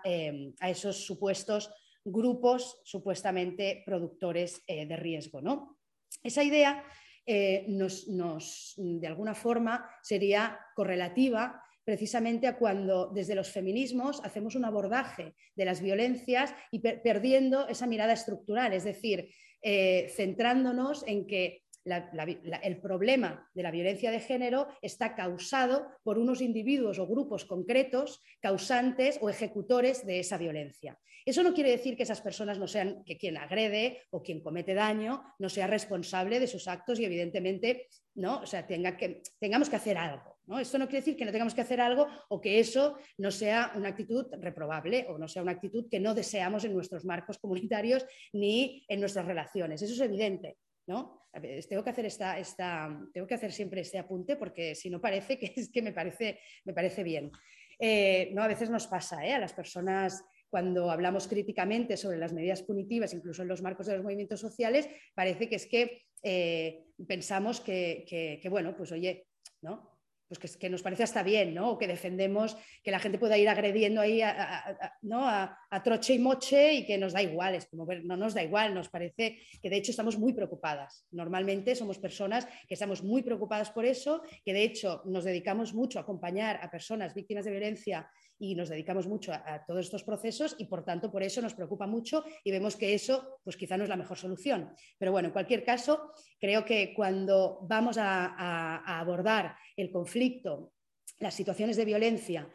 em, a esos supuestos grupos supuestamente productores eh, de riesgo. ¿no? Esa idea eh, nos, de alguna forma, sería correlativa precisamente a cuando desde los feminismos hacemos un abordaje de las violencias y perdiendo esa mirada estructural, es decir, eh, centrándonos en que el problema de la violencia de género está causado por unos individuos o grupos concretos causantes o ejecutores de esa violencia. Eso no quiere decir que esas personas no sean, que quien agrede o quien comete daño no sea responsable de sus actos y evidentemente ¿no? o sea, tenga que, tengamos que hacer algo. ¿no? Esto no quiere decir que no tengamos que hacer algo o que eso no sea una actitud reprobable o no sea una actitud que no deseamos en nuestros marcos comunitarios ni en nuestras relaciones. Eso es evidente. ¿No? Tengo que, hacer esta, esta, tengo que hacer siempre este apunte porque si no parece que es que me parece, me parece bien. Eh, no, a veces nos pasa ¿eh? a las personas cuando hablamos críticamente sobre las medidas punitivas, incluso en los marcos de los movimientos sociales, parece que es que eh, pensamos que, que, bueno, pues oye, ¿no? Pues que, nos parece hasta bien, ¿no? O que defendemos que la gente pueda ir agrediendo ahí a, ¿no? a, troche y moche y que nos da igual, es como no nos da igual, nos parece que de hecho estamos muy preocupadas. Normalmente somos personas que estamos muy preocupadas por eso, que de hecho nos dedicamos mucho a acompañar a personas víctimas de violencia y nos dedicamos mucho a, todos estos procesos y por tanto por eso nos preocupa mucho y vemos que eso pues quizá no es la mejor solución. Pero bueno, en cualquier caso, creo que cuando vamos a, abordar el conflicto, las situaciones de violencia,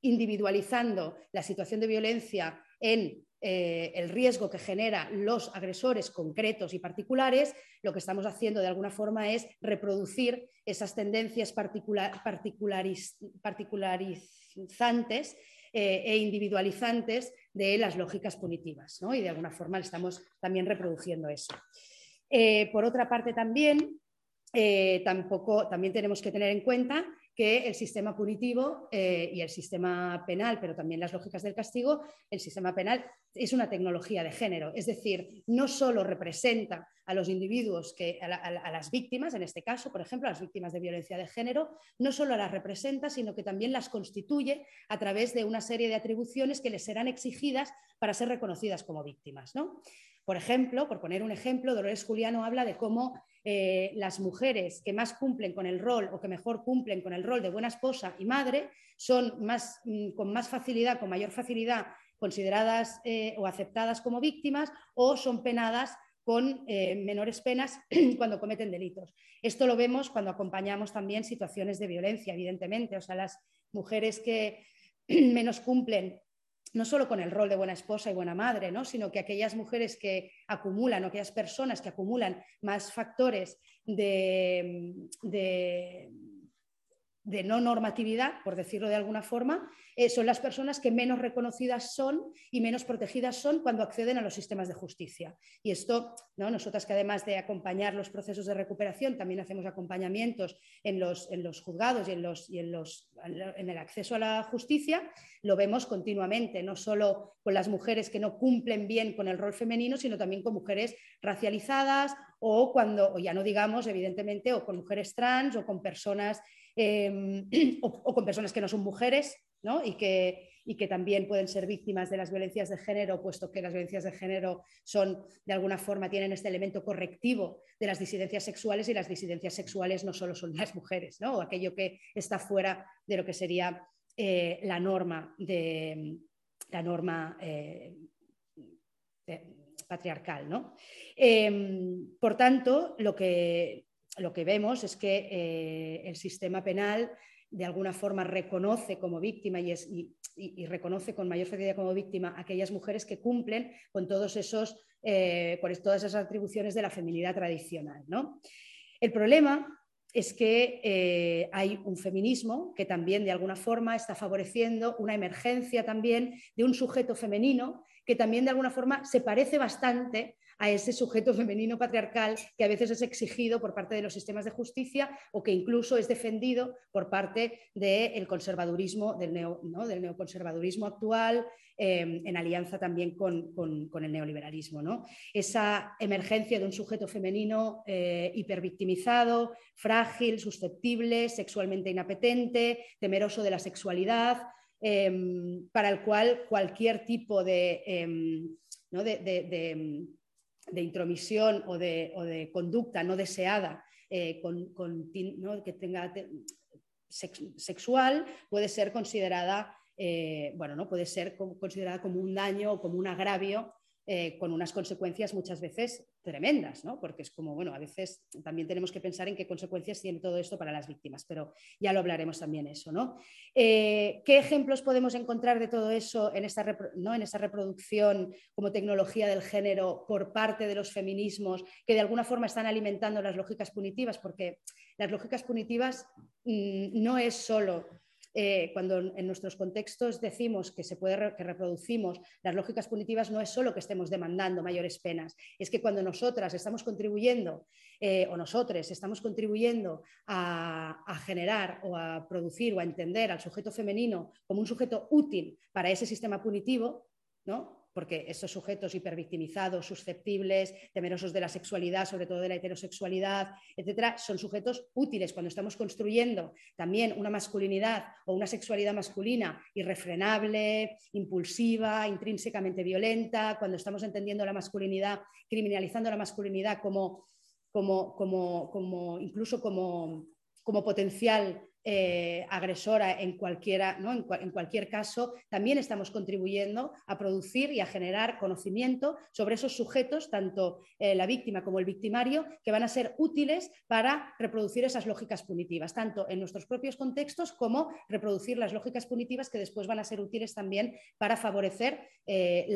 individualizando la situación de violencia en eh, el riesgo que genera los agresores concretos y particulares, lo que estamos haciendo de alguna forma es reproducir esas tendencias particularizantes eh, e individualizantes de las lógicas punitivas. Y de alguna forma estamos también reproduciendo eso. Eh, por otra parte, también, tampoco, también tenemos que tener en cuenta que el sistema punitivo eh, y el sistema penal, pero también las lógicas del castigo, el sistema penal es una tecnología de género, es decir, no solo representa a los individuos, que, a, las víctimas, en este caso, por ejemplo, a las víctimas de violencia de género, no solo las representa, sino que también las constituye a través de una serie de atribuciones que les serán exigidas para ser reconocidas como víctimas. ¿no? Por ejemplo, por poner un ejemplo, Dolores Juliano habla de cómo eh, las mujeres que más cumplen con el rol o que mejor cumplen con el rol de buena esposa y madre son más, mm, con más facilidad, con mayor facilidad consideradas eh, o aceptadas como víctimas o son penadas con eh, menores penas cuando cometen delitos. Esto lo vemos cuando acompañamos también situaciones de violencia, evidentemente. O sea, las mujeres que menos cumplen no solo con el rol de buena esposa y buena madre, ¿no? sino que aquellas mujeres que acumulan o aquellas personas que acumulan más factores de, de de no normatividad, por decirlo de alguna forma, eh, son las personas que menos reconocidas son y menos protegidas son cuando acceden a los sistemas de justicia. Y esto, ¿no? nosotras que además de acompañar los procesos de recuperación, también hacemos acompañamientos en los, en los juzgados y, en, los, y en, los, en el acceso a la justicia, lo vemos continuamente, no solo con las mujeres que no cumplen bien con el rol femenino, sino también con mujeres racializadas o cuando, o ya no digamos, evidentemente, o con mujeres trans o con personas Em, o, con personas que no son mujeres Y, que, y, que, también pueden ser víctimas de las violencias de género, puesto que las violencias de género son, de alguna forma, tienen este elemento correctivo de las disidencias sexuales y las disidencias sexuales no solo son las mujeres, ¿no? o aquello que está fuera de lo que sería eh, la norma, de, la norma eh, patriarcal. ¿no? Em, por tanto, lo que, lo que vemos es que eh, el sistema penal de alguna forma reconoce como víctima y, reconoce con mayor facilidad como víctima a aquellas mujeres que cumplen con todos esos, eh, todas esas atribuciones de la feminidad tradicional. El problema es que eh, hay un feminismo que también de alguna forma está favoreciendo una emergencia también de un sujeto femenino que también de alguna forma se parece bastante a ese sujeto femenino patriarcal que a veces es exigido por parte de los sistemas de justicia o que incluso es defendido por parte del conservadurismo, del, del neoconservadurismo actual, em, en alianza también con, el neoliberalismo. ¿no? Esa emergencia de un sujeto femenino eh, hipervictimizado, frágil, susceptible, sexualmente inapetente, temeroso de la sexualidad, em, para el cual cualquier tipo de, em, de de intromisión o de, conducta no deseada eh, que tenga sexual puede ser considerada, eh, bueno, ¿no? puede ser considerada como un daño o como un agravio eh, con unas consecuencias muchas veces tremendas, ¿no? porque es como, bueno, a veces también tenemos que pensar en qué consecuencias tiene todo esto para las víctimas, pero ya lo hablaremos también eso. ¿no? Eh, ¿Qué ejemplos podemos encontrar de todo eso en esta, ¿no? en reproducción como tecnología del género por parte de los feminismos que de alguna forma están alimentando las lógicas punitivas? Porque las lógicas punitivas mm, no es solo eh, cuando en nuestros contextos decimos que se puede que reproducimos las lógicas punitivas, no es solo que estemos demandando mayores penas, es que cuando nosotras estamos contribuyendo eh, o nosotros estamos contribuyendo a, a generar o a producir o a entender al sujeto femenino como un sujeto útil para ese sistema punitivo, ¿no? Porque estos sujetos hipervictimizados, susceptibles, temerosos de la sexualidad, sobre todo de la heterosexualidad, etcétera, son sujetos útiles cuando estamos construyendo también una masculinidad o una sexualidad masculina irrefrenable, impulsiva, intrínsecamente violenta, cuando estamos entendiendo la masculinidad, criminalizando la masculinidad como, como, como, como incluso como, como potencial eh, agresora en, cualquiera, ¿no? en, cualquier caso, también estamos contribuyendo a producir y a generar conocimiento sobre esos sujetos, tanto eh, la víctima como el victimario, que van a ser útiles para reproducir esas lógicas punitivas, tanto en nuestros propios contextos como reproducir las lógicas punitivas que después van a ser útiles también para favorecer eh,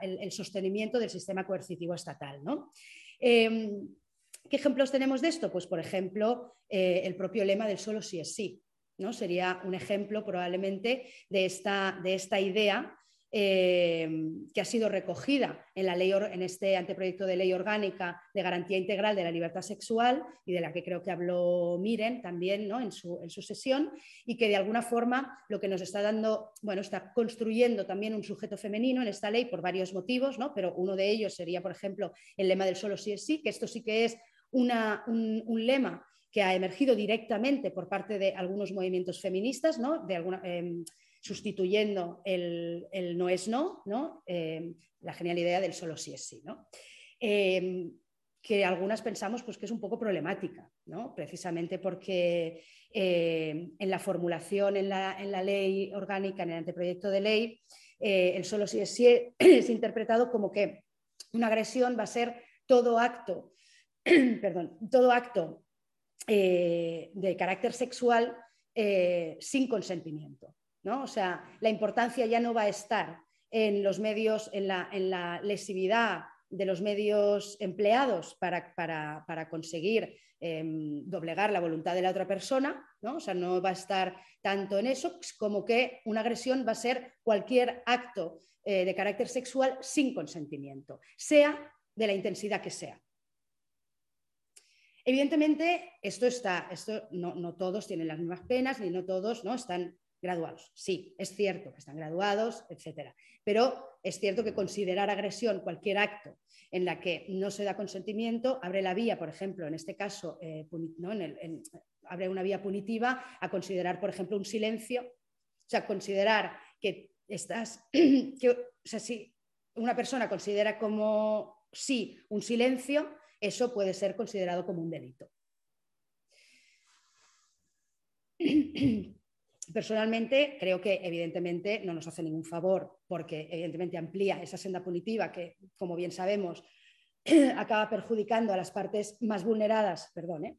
el, sostenimiento del sistema coercitivo estatal. ¿no? Em, ¿Qué ejemplos tenemos de esto? Pues, por ejemplo, eh, el propio lema del solo sí es sí. ¿no? Sería un ejemplo probablemente de esta, de esta idea eh, que ha sido recogida en, la ley, en este anteproyecto de ley orgánica de garantía integral de la libertad sexual y de la que creo que habló Miren también ¿no? en, su, en, su, sesión y que de alguna forma lo que nos está dando, bueno, está construyendo también un sujeto femenino en esta ley por varios motivos, ¿no? pero uno de ellos sería, por ejemplo, el lema del solo sí es sí, que esto sí que es un, lema que ha emergido directamente por parte de algunos movimientos feministas, ¿no? em, sustituyendo el, no es no, ¿no? Em, la genial idea del solo sí es sí. ¿no? Em, que algunas pensamos pues, que es un poco problemática, ¿no? precisamente porque en la formulación en la, en la, ley orgánica, en el anteproyecto de ley, eh, el solo sí es sí es interpretado como que una agresión va a ser todo acto perdón, todo acto eh, de carácter sexual eh, sin consentimiento. ¿no? O sea, la importancia ya no va a estar en los medios, en la, lesividad de los medios empleados para, conseguir em, doblegar la voluntad de la otra persona, ¿no? O sea, no va a estar tanto en eso como que una agresión va a ser cualquier acto eh, de carácter sexual sin consentimiento, sea de la intensidad que sea. Evidentemente, esto está, esto no, todos tienen las mismas penas, ni no todos ¿no? están graduados. Sí, es cierto que están graduados, etcétera. Pero es cierto que considerar agresión cualquier acto en la que no se da consentimiento abre la vía, por ejemplo, en este caso, eh, abre una vía punitiva a considerar, por ejemplo, un silencio. O sea, considerar que estás, que, o sea, si una persona considera como sí un silencio, eso puede ser considerado como un delito. Personalmente, creo que evidentemente no nos hace ningún favor porque evidentemente amplía esa senda punitiva que, como bien sabemos, acaba perjudicando a las partes más vulneradas. Perdón, ¿eh?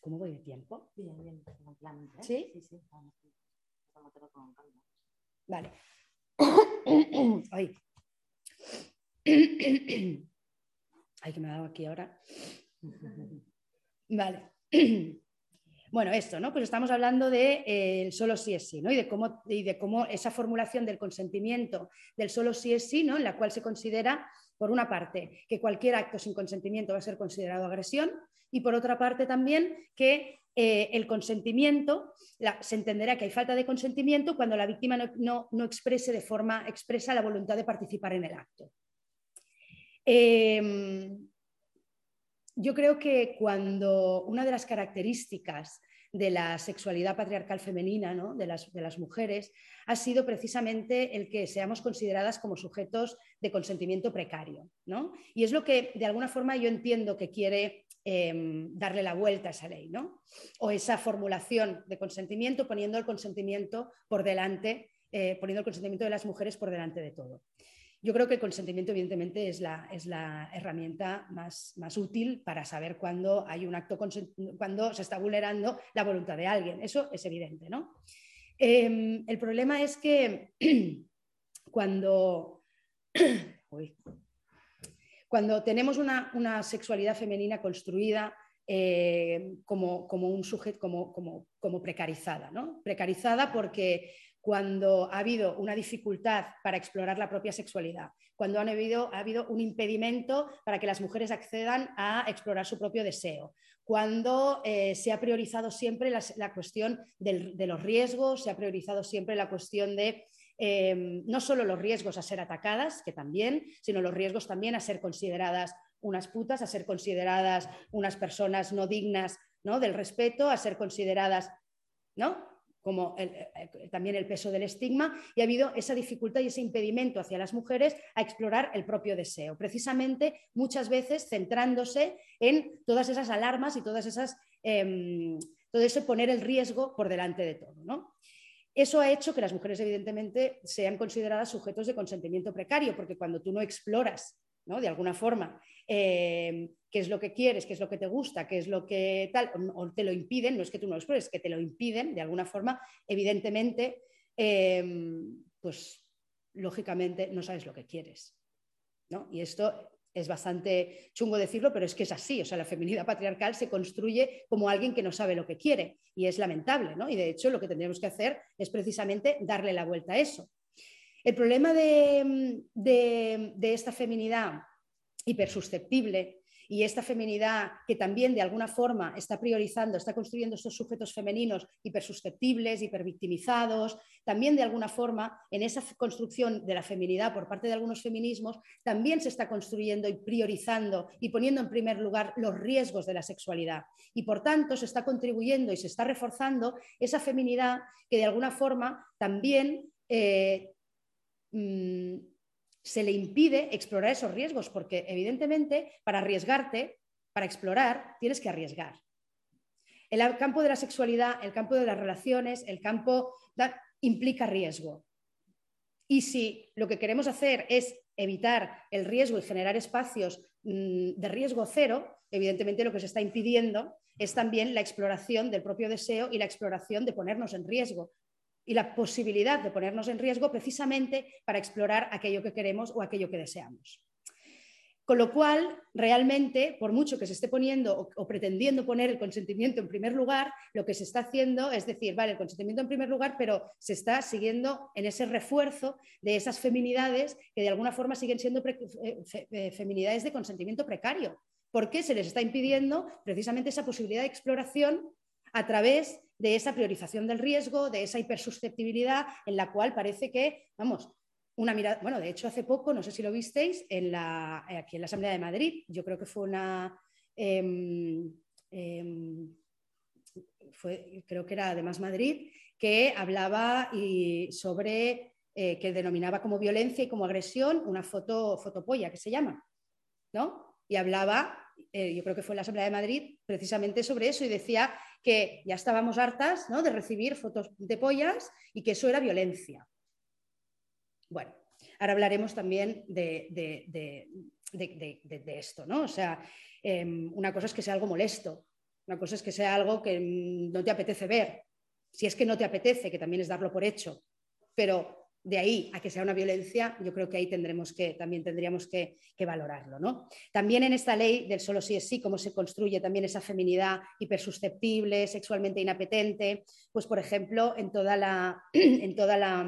¿Cómo voy de tiempo? Bien, bien, ¿eh? ¿Sí? Sí, sí. Vale. Ay. Ay, que me ha dado aquí ahora. Vale. Bueno, esto, ¿no? Pues estamos hablando de eh, solo sí es sí, ¿no? Y de, cómo, y de cómo esa formulación del consentimiento del solo sí es sí, ¿no? En la cual se considera, por una parte, que cualquier acto sin consentimiento va a ser considerado agresión, y por otra parte también que eh, el consentimiento, se entenderá que hay falta de consentimiento cuando la víctima no, exprese de forma expresa la voluntad de participar en el acto. Em, yo creo que cuando una de las características de la sexualidad patriarcal femenina, de, las, de, las, mujeres, ha sido precisamente el que seamos consideradas como sujetos de consentimiento precario. ¿no? Y es lo que de alguna forma yo entiendo que quiere Em, darle la vuelta a esa ley, ¿no? O esa formulación de consentimiento poniendo el consentimiento por delante, eh, poniendo el consentimiento de las mujeres por delante de todo. Yo creo que el consentimiento, evidentemente, es la, es la herramienta más, más, útil para saber cuándo hay un acto, cuando se está vulnerando la voluntad de alguien. Eso es evidente, ¿no? Em, el problema es que cuando. Uy, cuando tenemos una, sexualidad femenina construida eh, como, un sujeto, como, precarizada. ¿no? Precarizada porque cuando ha habido una dificultad para explorar la propia sexualidad, cuando ha habido un impedimento para que las mujeres accedan a explorar su propio deseo, cuando eh, se ha priorizado siempre la, cuestión de los riesgos, se ha priorizado siempre la cuestión de eh, no solo los riesgos a ser atacadas, que también, sino los riesgos también a ser consideradas unas putas, a ser consideradas unas personas no dignas ¿no? del respeto, a ser consideradas, ¿no? como eh, también el peso del estigma, y ha habido esa dificultad y ese impedimento hacia las mujeres a explorar el propio deseo, precisamente muchas veces centrándose en todas esas alarmas y todas esas, em, todo eso poner el riesgo por delante de todo. ¿no? Eso ha hecho que las mujeres, evidentemente, sean consideradas sujetos de consentimiento precario, porque cuando tú no exploras, ¿no? de alguna forma, em, qué es lo que quieres, qué es lo que te gusta, qué es lo que tal, o te lo impiden, no es que tú no lo explores, es que te lo impiden de alguna forma, evidentemente, em, pues lógicamente no sabes lo que quieres. ¿no? Y esto es bastante chungo decirlo, pero es que es así. O sea, la feminidad patriarcal se construye como alguien que no sabe lo que quiere y es lamentable, ¿no? Y de hecho lo que tendríamos que hacer es precisamente darle la vuelta a eso. El problema de, de esta feminidad hipersusceptible y esta feminidad que también de alguna forma está priorizando, está construyendo estos sujetos femeninos hipersusceptibles, hipervictimizados, también de alguna forma en esa construcción de la feminidad por parte de algunos feminismos, también se está construyendo y priorizando y poniendo en primer lugar los riesgos de la sexualidad. Y por tanto se está contribuyendo y se está reforzando esa feminidad que de alguna forma también... Eh, mm, se le impide explorar esos riesgos, porque evidentemente para arriesgarte, para explorar, tienes que arriesgar. El campo de la sexualidad, el campo de las relaciones, el campo implica riesgo. Y si lo que queremos hacer es evitar el riesgo y generar espacios mm, de riesgo cero, evidentemente lo que se está impidiendo es también la exploración del propio deseo y la exploración de ponernos en riesgo, y la posibilidad de ponernos en riesgo precisamente para explorar aquello que queremos o aquello que deseamos. Con lo cual, realmente, por mucho que se esté poniendo o, pretendiendo poner el consentimiento en primer lugar, lo que se está haciendo es decir, vale, el consentimiento en primer lugar, pero se está siguiendo en ese refuerzo de esas feminidades que de alguna forma siguen siendo eh, eh, feminidades de consentimiento precario. porque se les está impidiendo precisamente esa posibilidad de exploración a través de esa priorización del riesgo, de esa hipersusceptibilidad en la cual parece que, vamos, una mirada, bueno, de hecho hace poco, no sé si lo visteis, en la, aquí en la Asamblea de Madrid, yo creo que fue una, em, em, creo que era además Madrid, que hablaba y sobre, eh, que denominaba como violencia y como agresión una foto, fotopolla, que se llama, ¿no? Y hablaba, eh, yo creo que fue en la Asamblea de Madrid, precisamente sobre eso y decía que ya estábamos hartas de recibir fotos de pollas y que eso era violencia. Bueno, ahora hablaremos también de, esto, ¿no? O sea, em, una cosa es que sea algo molesto, una cosa es que sea algo que no te apetece ver, si es que no te apetece, que también es darlo por hecho, pero de ahí a que sea una violencia, yo creo que ahí también tendríamos que, valorarlo. ¿no? También en esta ley del solo sí es sí, cómo se construye también esa feminidad hipersusceptible, sexualmente inapetente, pues por ejemplo, en toda la, en toda la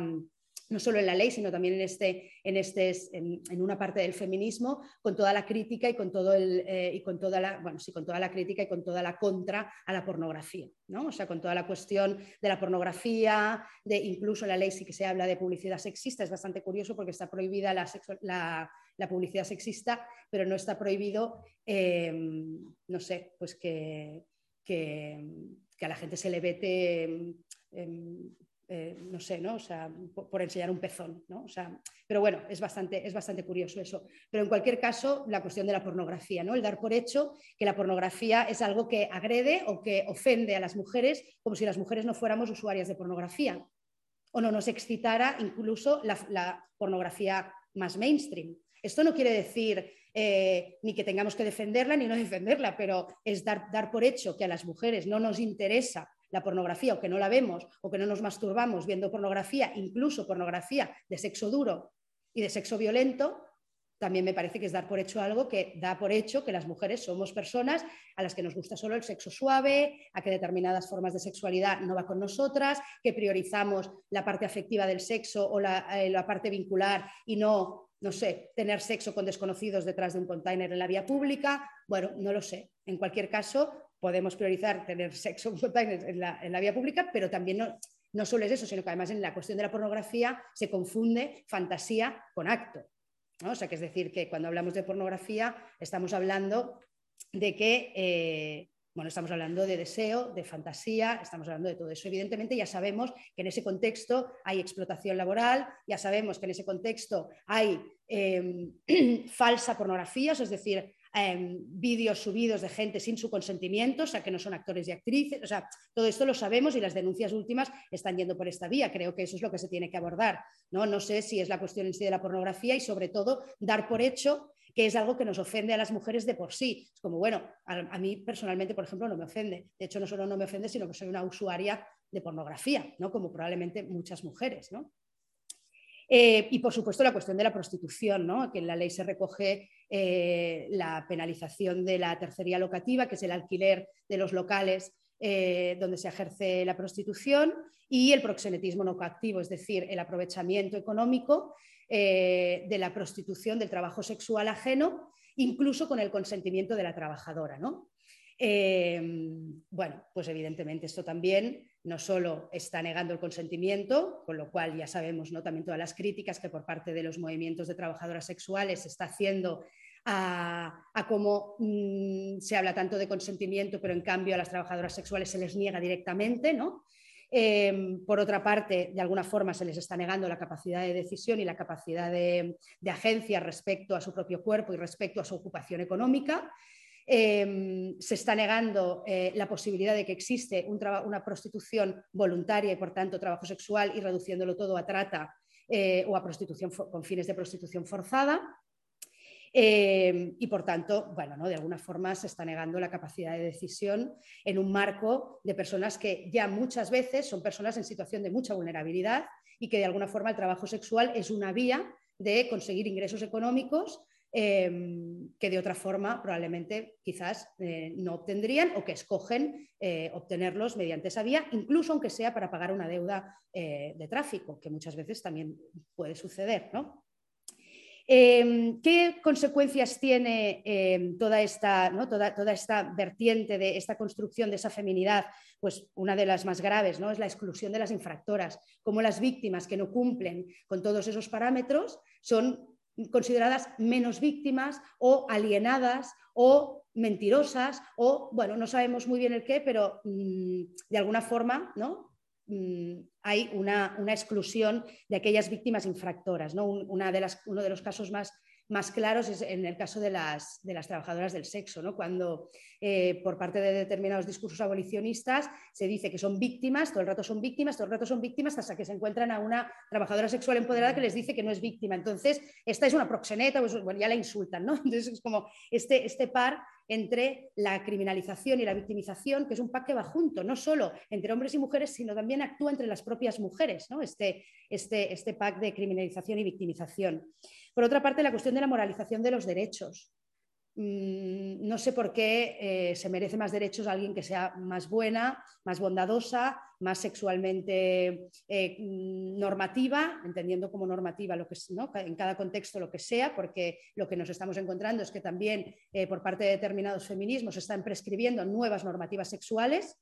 no solo en la ley, sino también en, este, en, este, en, una parte del feminismo, con toda la crítica y con, todo el, eh, y con, toda la, bueno, sí, con toda la crítica y con toda la contra a la pornografía. ¿no? O sea, con toda la cuestión de la pornografía, de incluso en la ley sí que se habla de publicidad sexista, es bastante curioso porque está prohibida la, la, publicidad sexista, pero no está prohibido, em, no sé, pues que, que, a la gente se le vete... Em, eh, no sé, ¿no? O sea, por, enseñar un pezón, ¿no? O sea, pero bueno, es bastante, es bastante curioso eso. Pero en cualquier caso, la cuestión de la pornografía, ¿no? El dar por hecho que la pornografía es algo que agrede o que ofende a las mujeres como si las mujeres no fuéramos usuarias de pornografía o no nos excitara incluso la, pornografía más mainstream. Esto no quiere decir eh, ni que tengamos que defenderla ni no defenderla, pero es dar, dar por hecho que a las mujeres no nos interesa la pornografía o que no la vemos o que no nos masturbamos viendo pornografía, incluso pornografía de sexo duro y de sexo violento, también me parece que es dar por hecho algo que da por hecho que las mujeres somos personas a las que nos gusta solo el sexo suave, a que determinadas formas de sexualidad no va con nosotras, que priorizamos la parte afectiva del sexo o la, eh, parte vincular y no, no sé, tener sexo con desconocidos detrás de un container en la vía pública. Bueno, no lo sé. En cualquier caso, podemos priorizar tener sexo en la, en vía pública, pero también no, no solo es eso, sino que además en la cuestión de la pornografía se confunde fantasía con acto. O sea, que es decir, que cuando hablamos de pornografía estamos hablando de que, eh, bueno, estamos hablando de deseo, de fantasía, estamos hablando de todo eso. Evidentemente ya sabemos que en ese contexto hay explotación laboral, ya sabemos que en ese contexto hay eh, falsa pornografía, es decir, Em, vídeos subidos de gente sin su consentimiento, o sea, que no son actores y actrices, o sea, todo esto lo sabemos y las denuncias últimas están yendo por esta vía. Creo que eso es lo que se tiene que abordar. No, no sé si es la cuestión en sí de la pornografía y sobre todo dar por hecho que es algo que nos ofende a las mujeres de por sí. Es como, bueno, a, mí personalmente, por ejemplo, no me ofende. De hecho, no solo no me ofende, sino que soy una usuaria de pornografía, ¿no? Como probablemente muchas mujeres, ¿no? Eh, y por supuesto la cuestión de la prostitución, ¿no? que en la ley se recoge eh, la penalización de la tercería locativa, que es el alquiler de los locales eh, donde se ejerce la prostitución, y el proxenetismo no coactivo, es decir, el aprovechamiento económico de la prostitución, del trabajo sexual ajeno, incluso con el consentimiento de la trabajadora. ¿no? Bueno, pues evidentemente esto también no solo está negando el consentimiento, con lo cual ya sabemos ¿no? también todas las críticas que por parte de los movimientos de trabajadoras sexuales se está haciendo a, cómo mm, se habla tanto de consentimiento, pero en cambio a las trabajadoras sexuales se les niega directamente, ¿no? Em, por otra parte, de alguna forma se les está negando la capacidad de decisión y la capacidad de agencia respecto a su propio cuerpo y respecto a su ocupación económica. Em, se está negando eh, la posibilidad de que existe una prostitución voluntaria y, por tanto, trabajo sexual y reduciéndolo todo a trata eh, o a prostitución con fines de prostitución forzada. Em, y por tanto, bueno, ¿no? de alguna forma se está negando la capacidad de decisión en un marco de personas que ya muchas veces son personas en situación de mucha vulnerabilidad y que de alguna forma el trabajo sexual es una vía de conseguir ingresos económicos Em, que de otra forma probablemente quizás eh, no obtendrían o que escogen eh, obtenerlos mediante esa vía, incluso aunque sea para pagar una deuda eh, de tráfico, que muchas veces también puede suceder. Em, ¿Qué consecuencias tiene em, toda, esta, toda, toda, esta vertiente de esta construcción de esa feminidad? Pues una de las más graves ¿no? es la exclusión de las infractoras, como las víctimas que no cumplen con todos esos parámetros son consideradas menos víctimas o alienadas o mentirosas o, bueno, no sabemos muy bien el qué, pero mm, de alguna forma, ¿no? Mm, hay una, exclusión de aquellas víctimas infractoras. ¿no? Una de las, uno de los casos más más claros es en el caso de las, de las trabajadoras del sexo, ¿no? cuando eh, por parte de determinados discursos abolicionistas se dice que son víctimas, todo el rato son víctimas, todo el rato son víctimas, hasta que se encuentran a una trabajadora sexual empoderada que les dice que no es víctima. Entonces, esta es una proxeneta, pues, bueno, ya la insultan. ¿no? Entonces, es como este, este par entre la criminalización y la victimización, que es un pack que va junto, no solo entre hombres y mujeres, sino también actúa entre las propias mujeres, ¿no? este, este, este pack de criminalización y victimización. Por otra parte, la cuestión de la moralización de los derechos. Mm, no sé por qué eh, se merece más derechos a alguien que sea más buena, más bondadosa, más sexualmente eh, mm, normativa, entendiendo como normativa lo que en cada contexto lo que sea, porque lo que nos estamos encontrando es que también eh, por parte de determinados feminismos se están prescribiendo nuevas normativas sexuales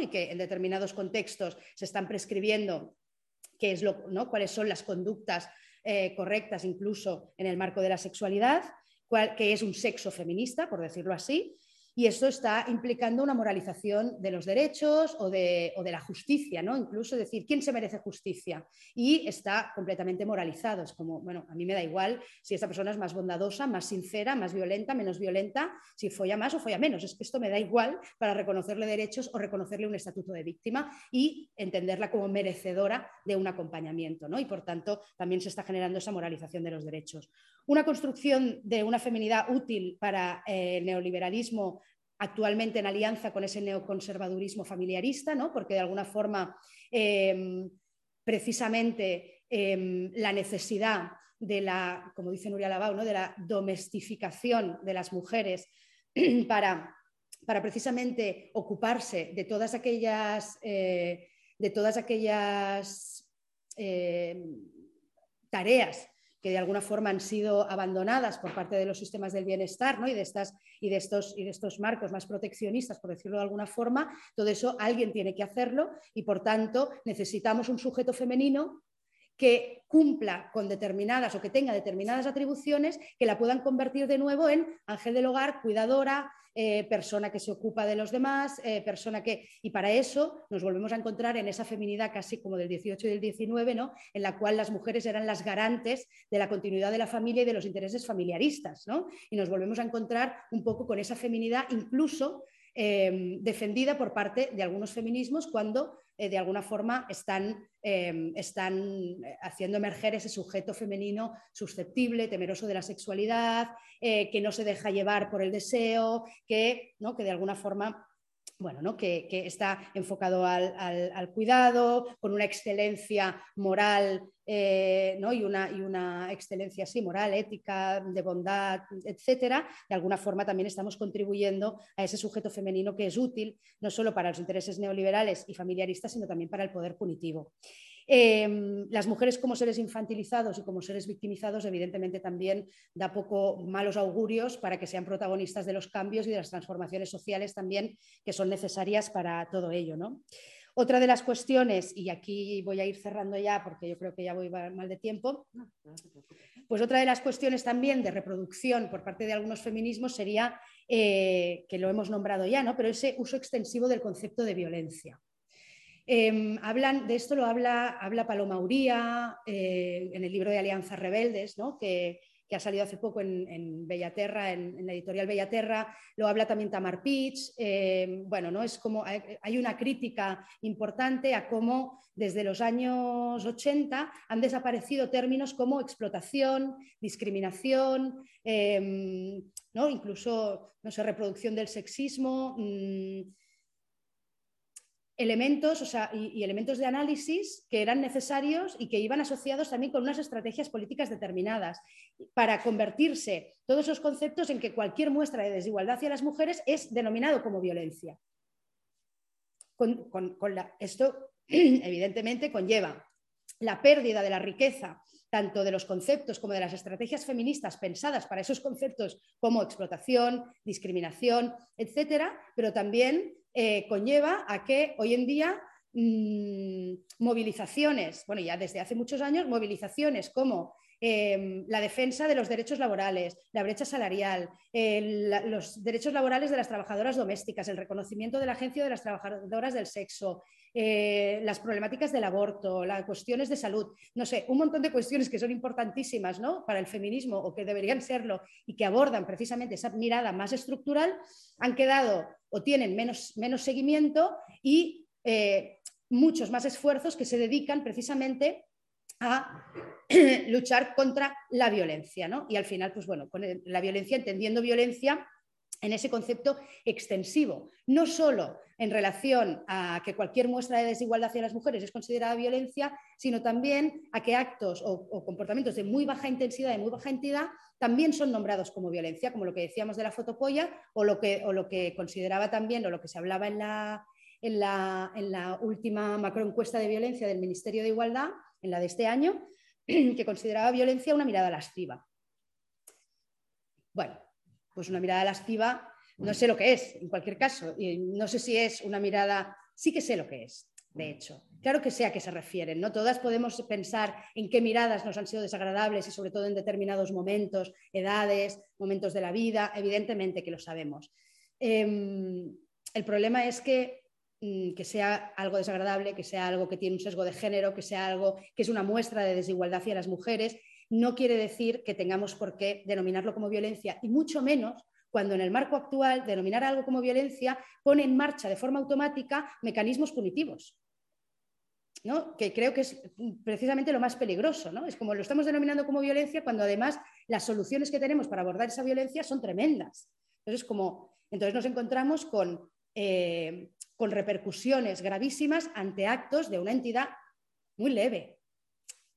y que en determinados contextos se están prescribiendo qué es lo, ¿no? cuáles son las conductas eh, correctas incluso en el marco de la sexualidad, que es un sexo feminista, por decirlo así, y esto está implicando una moralización de los derechos o de, la justicia, ¿no? Incluso decir, ¿quién se merece justicia? Y está completamente moralizado. Es como, bueno, a mí me da igual si esta persona es más bondadosa, más sincera, más violenta, menos violenta, si folla más o folla menos. Es que esto me da igual para reconocerle derechos o reconocerle un estatuto de víctima y entenderla como merecedora de un acompañamiento, ¿no? Y por tanto, también se está generando esa moralización de los derechos. Una construcción de una feminidad útil para eh, el neoliberalismo actualmente en alianza con ese neoconservadurismo familiarista, ¿no? porque de alguna forma em, precisamente em, la necesidad de la, como dice Nuria Labau, ¿no? de la domestificación de las mujeres para, para precisamente ocuparse de todas aquellas, eh, de todas aquellas eh, tareas que de alguna forma han sido abandonadas por parte de los sistemas del bienestar ¿no? y, de estas, y, de estos, y de estos marcos más proteccionistas, por decirlo de alguna forma, todo eso alguien tiene que hacerlo y por tanto necesitamos un sujeto femenino que cumpla con determinadas o que tenga determinadas atribuciones que la puedan convertir de nuevo en ángel del hogar, cuidadora, eh, persona que se ocupa de los demás, eh, persona que... Y para eso nos volvemos a encontrar en esa feminidad casi como del 18 y del 19, ¿no? en la cual las mujeres eran las garantes de la continuidad de la familia y de los intereses familiaristas. ¿no? Y nos volvemos a encontrar un poco con esa feminidad incluso eh, defendida por parte de algunos feminismos cuando eh, de alguna forma están, em, están, eh, haciendo emerger ese sujeto femenino susceptible, temeroso de la sexualidad, eh, que no se deja llevar por el deseo, que, ¿no? que de alguna forma bueno, ¿no? que, está enfocado al, cuidado, con una excelencia moral eh, ¿no? y, una, y, una, excelencia así, moral, ética, de bondad, etcétera. De alguna forma también estamos contribuyendo a ese sujeto femenino que es útil no solo para los intereses neoliberales y familiaristas, sino también para el poder punitivo. Em, las mujeres como seres infantilizados y como seres victimizados, evidentemente también da poco malos augurios para que sean protagonistas de los cambios y de las transformaciones sociales también que son necesarias para todo ello. ¿no? Otra de las cuestiones, y aquí voy a ir cerrando ya porque yo creo que ya voy mal de tiempo, pues otra de las cuestiones también de reproducción por parte de algunos feminismos sería, eh, que lo hemos nombrado ya, ¿no? pero ese uso extensivo del concepto de violencia. Em, hablan, de esto lo habla, habla Paloma Uría eh, en el libro de Alianzas Rebeldes, que, ha salido hace poco en, Bellaterra, en, la editorial Bellaterra, lo habla también Tamar Pitch. Em, bueno, ¿no? es como, hay una crítica importante a cómo desde los años 80 han desaparecido términos como explotación, discriminación, em, ¿no? incluso no sé, reproducción del sexismo. Mm, elementos y, elementos de análisis que eran necesarios y que iban asociados también con unas estrategias políticas determinadas para convertirse todos esos conceptos en que cualquier muestra de desigualdad hacia las mujeres es denominado como violencia. esto evidentemente conlleva la pérdida de la riqueza tanto de los conceptos como de las estrategias feministas pensadas para esos conceptos como explotación, discriminación, etcétera, pero también eh, conlleva a que hoy en día mm, movilizaciones, bueno, ya desde hace muchos años, movilizaciones como em, la defensa de los derechos laborales, la brecha salarial, los derechos laborales de las trabajadoras domésticas, el reconocimiento de la agencia de las trabajadoras del sexo, eh, las problemáticas del aborto, las cuestiones de salud, no sé, un montón de cuestiones que son importantísimas ¿no? para el feminismo o que deberían serlo y que abordan precisamente esa mirada más estructural, han quedado o tienen menos, menos seguimiento y eh, muchos más esfuerzos que se dedican precisamente a luchar contra la violencia. ¿no? Y al final, pues bueno, con la violencia, entendiendo violencia en ese concepto extensivo, no solo en relación a que cualquier muestra de desigualdad hacia las mujeres es considerada violencia, sino también a que actos o, comportamientos de muy baja intensidad, de muy baja entidad, también son nombrados como violencia, como lo que decíamos de la fotopolla o lo que, o lo que consideraba también o lo que se hablaba en la, en la, en la última macroencuesta de violencia del Ministerio de Igualdad, en la de este año, que consideraba violencia una mirada lasciva. Bueno, pues una mirada lasciva, no sé lo que es, en cualquier caso, y no sé si es una mirada, sí que sé lo que es, de hecho. Claro que sé a qué se refieren, ¿no? Todas podemos pensar en qué miradas nos han sido desagradables y sobre todo en determinados momentos, edades, momentos de la vida, evidentemente que lo sabemos. Em, el problema es que que sea algo desagradable, que sea algo que tiene un sesgo de género, que sea algo que es una muestra de desigualdad hacia las mujeres no quiere decir que tengamos por qué denominarlo como violencia y mucho menos cuando en el marco actual denominar algo como violencia pone en marcha de forma automática mecanismos punitivos. ¿no? que creo que es precisamente lo más peligroso. ¿no? Es como lo estamos denominando como violencia cuando además las soluciones que tenemos para abordar esa violencia son tremendas. Entonces, como, entonces nos encontramos con, eh, con repercusiones gravísimas ante actos de una entidad muy leve.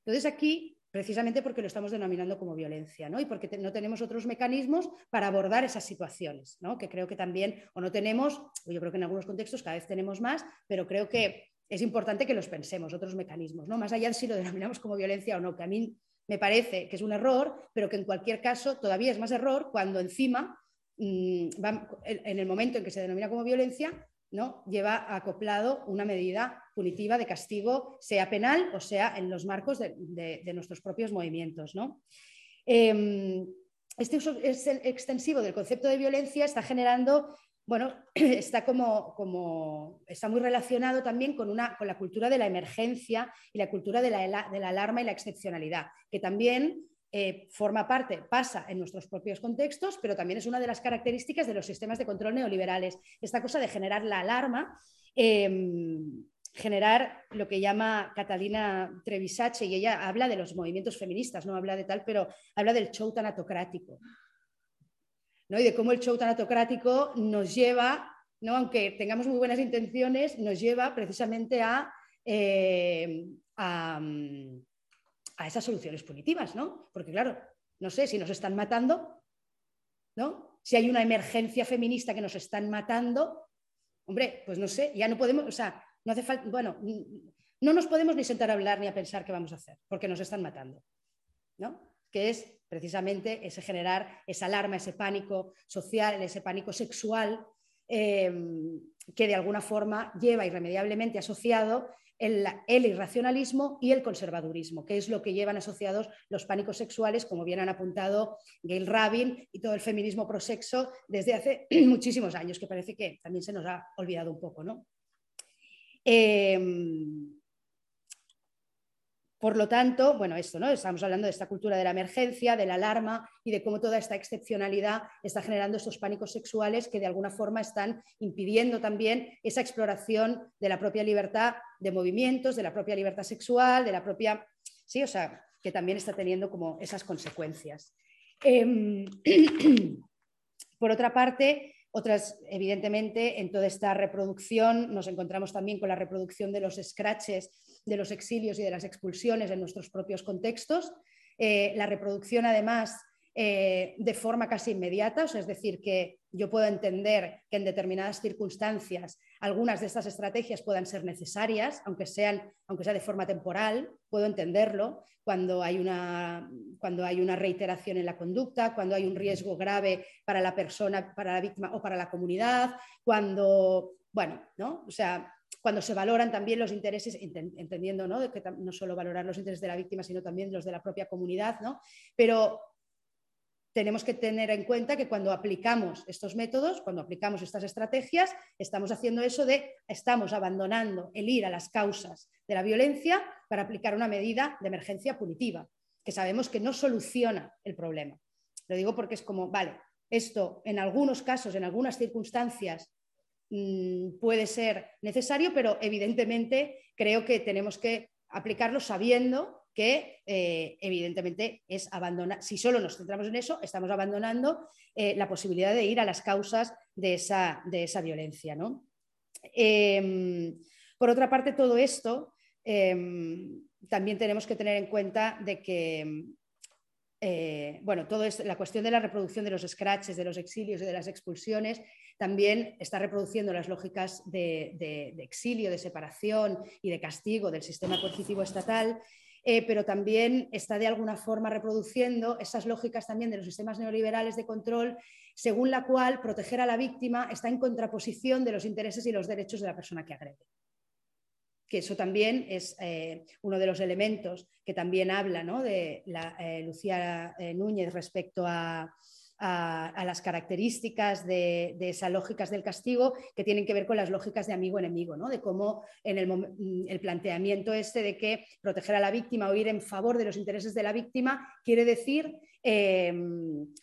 Entonces aquí precisamente porque lo estamos denominando como violencia, ¿no? Y porque no tenemos otros mecanismos para abordar esas situaciones, ¿no? Que creo que también, o no tenemos, yo creo que en algunos contextos cada vez tenemos más, pero creo que es importante que los pensemos, otros mecanismos, ¿no? Más allá de si lo denominamos como violencia o no, que a mí me parece que es un error, pero que en cualquier caso todavía es más error cuando encima, mm, en el momento en que se denomina como violencia, ¿no? lleva acoplado una medida punitiva de castigo, sea penal o sea en los marcos de, nuestros propios movimientos. ¿no? Em, este uso extensivo del concepto de violencia está generando, bueno, está como, como está muy relacionado también con, una, con la cultura de la emergencia y la cultura de la, de la alarma y la excepcionalidad, que también eh, forma parte, pasa en nuestros propios contextos, pero también es una de las características de los sistemas de control neoliberales. Esta cosa de generar la alarma, em, generar lo que llama Catalina Trevisace, y ella habla de los movimientos feministas, no habla de tal, pero habla del show tanatocrático. ¿no? Y de cómo el show tanatocrático nos lleva, ¿no? aunque tengamos muy buenas intenciones, nos lleva precisamente a, eh, a a esas soluciones punitivas, ¿no? Porque claro, no sé si nos están matando, ¿no? Si hay una emergencia feminista que nos están matando, hombre, pues no sé, ya no podemos, o sea, no hace falta, bueno, no nos podemos ni sentar a hablar ni a pensar qué vamos a hacer, porque nos están matando, ¿no? Que es precisamente ese generar esa alarma, ese pánico social, ese pánico sexual, eh, que de alguna forma lleva irremediablemente asociado el, irracionalismo y el conservadurismo, que es lo que llevan asociados los pánicos sexuales, como bien han apuntado Gail Rabin y todo el feminismo prosexo desde hace muchísimos años, que parece que también se nos ha olvidado un poco. ¿no? Em, por lo tanto, bueno, esto, ¿no? Estamos hablando de esta cultura de la emergencia, de la alarma y de cómo toda esta excepcionalidad está generando estos pánicos sexuales que de alguna forma están impidiendo también esa exploración de la propia libertad de movimientos, de la propia libertad sexual, de la propia. Sí, o sea, que también está teniendo como esas consecuencias. Em, por otra parte, otras, evidentemente, en toda esta reproducción nos encontramos también con la reproducción de los scratches, de los exilios y de las expulsiones en nuestros propios contextos. Eh, la reproducción, además, eh, de forma casi inmediata, es decir, que yo puedo entender que en determinadas circunstancias algunas de estas estrategias puedan ser necesarias, aunque, sean, aunque sea de forma temporal, puedo entenderlo cuando hay, una, cuando hay una reiteración en la conducta, cuando hay un riesgo grave para la persona, para la víctima o para la comunidad, cuando, bueno, ¿no? O sea, cuando se valoran también los intereses, entendiendo ¿no? Que no solo valorar los intereses de la víctima, sino también los de la propia comunidad, ¿no? pero tenemos que tener en cuenta que cuando aplicamos estos métodos, cuando aplicamos estas estrategias, estamos haciendo eso de, estamos abandonando el ir a las causas de la violencia para aplicar una medida de emergencia punitiva, que sabemos que no soluciona el problema. Lo digo porque es como, vale, esto en algunos casos, en algunas circunstancias, mm, puede ser necesario, pero evidentemente creo que tenemos que aplicarlo sabiendo que eh, evidentemente es abandonar, si solo nos centramos en eso, estamos abandonando eh, la posibilidad de ir a las causas de esa, de esa violencia. ¿no? Em, por otra parte, todo esto em, también tenemos que tener en cuenta de que eh, bueno, todo esto, la cuestión de la reproducción de los scratches, de los exilios y de las expulsiones, también está reproduciendo las lógicas de, de exilio, de separación y de castigo del sistema coercitivo estatal eh, pero también está de alguna forma reproduciendo esas lógicas también de los sistemas neoliberales de control, según la cual proteger a la víctima está en contraposición de los intereses y los derechos de la persona que agrede. Que eso también es eh, uno de los elementos que también habla de eh, Lucía Núñez respecto a, a, las características de, esas lógicas del castigo que tienen que ver con las lógicas de amigo-enemigo, ¿no? de cómo en el, mm, el, planteamiento este de que proteger a la víctima o ir en favor de los intereses de la víctima quiere decir eh,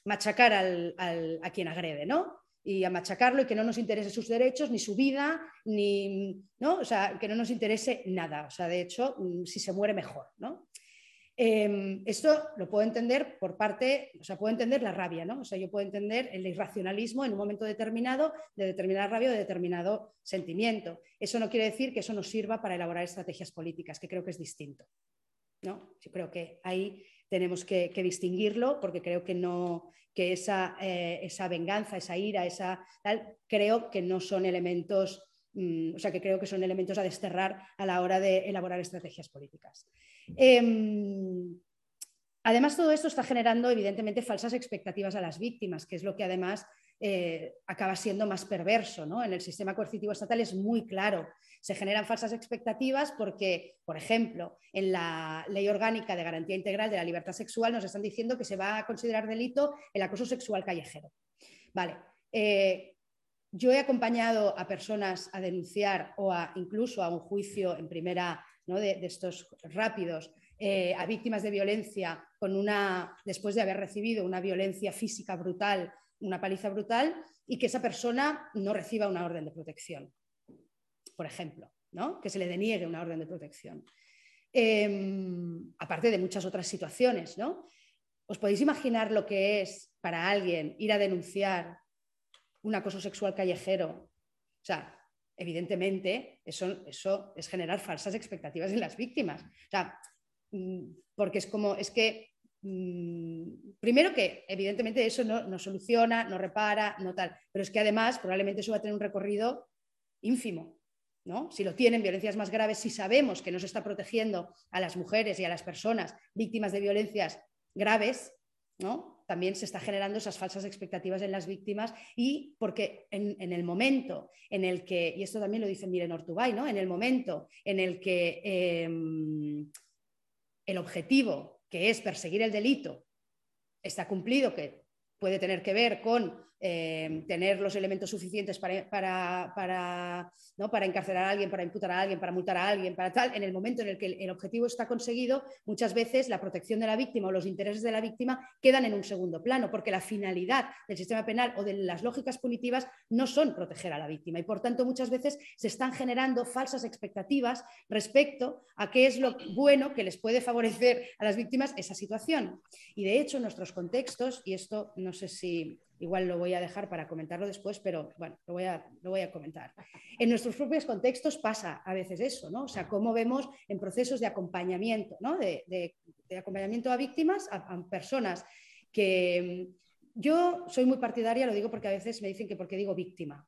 machacar a quien agrede, ¿no? y a machacarlo y que no nos interese sus derechos, ni su vida, ni, ¿no? O sea, que no nos interese nada. O sea, de hecho, mm, si se muere mejor, ¿no? Em, esto lo puedo entender por parte, o sea, puedo entender la rabia, ¿no? O sea, yo puedo entender el irracionalismo en un momento determinado de determinada rabia o de determinado sentimiento. Eso no quiere decir que eso nos sirva para elaborar estrategias políticas, que creo que es distinto. ¿no? Yo creo que ahí tenemos que, distinguirlo porque creo que no que esa, eh, esa venganza, esa ira, esa tal, creo que no son elementos, mm, o sea, que creo que son elementos a desterrar a la hora de elaborar estrategias políticas. Em, además, todo esto está generando, evidentemente, falsas expectativas a las víctimas, que es lo que además eh, acaba siendo más perverso. ¿no? En el sistema coercitivo estatal es muy claro. Se generan falsas expectativas porque, por ejemplo, en la Ley Orgánica de Garantía Integral de la Libertad Sexual nos están diciendo que se va a considerar delito el acoso sexual callejero. Vale. Eh, yo he acompañado a personas a denunciar o a, incluso a un juicio en primera de, estos rápidos eh, a víctimas de violencia con una, después de haber recibido una violencia física brutal una paliza brutal y que esa persona no reciba una orden de protección, por ejemplo, ¿no? que se le deniegue una orden de protección. Em, aparte de muchas otras situaciones, ¿no? ¿Os podéis imaginar lo que es para alguien ir a denunciar un acoso sexual callejero? O sea, evidentemente eso, eso es generar falsas expectativas en las víctimas. O sea, mm, porque es como, es que Mm, primero que evidentemente eso no, soluciona, no repara, no tal, pero es que además probablemente eso va a tener un recorrido ínfimo. ¿no? Si lo tienen violencias más graves, si sabemos que no se está protegiendo a las mujeres y a las personas víctimas de violencias graves, ¿no? También se está generando esas falsas expectativas en las víctimas y porque en, el momento en el que, y esto también lo dice Miren Ortubay, ¿no? en el momento en el que em, el objetivo que es perseguir el delito, está cumplido, que puede tener que ver con eh, tener los elementos suficientes para, para, ¿no? para, encarcelar a alguien, para imputar a alguien, para multar a alguien, para tal, en el momento en el que el, objetivo está conseguido, muchas veces la protección de la víctima o los intereses de la víctima quedan en un segundo plano, porque la finalidad del sistema penal o de las lógicas punitivas no son proteger a la víctima y por tanto muchas veces se están generando falsas expectativas respecto a qué es lo bueno que les puede favorecer a las víctimas esa situación. Y de hecho, en nuestros contextos, y esto no sé si Igual lo voy a dejar para comentarlo después, pero bueno, lo voy a, lo voy a comentar. En nuestros propios contextos pasa a veces eso, ¿no? O sea, cómo vemos en procesos de acompañamiento, ¿no? De, acompañamiento a víctimas, a, personas que yo soy muy partidaria, lo digo porque a veces me dicen que porque digo víctima.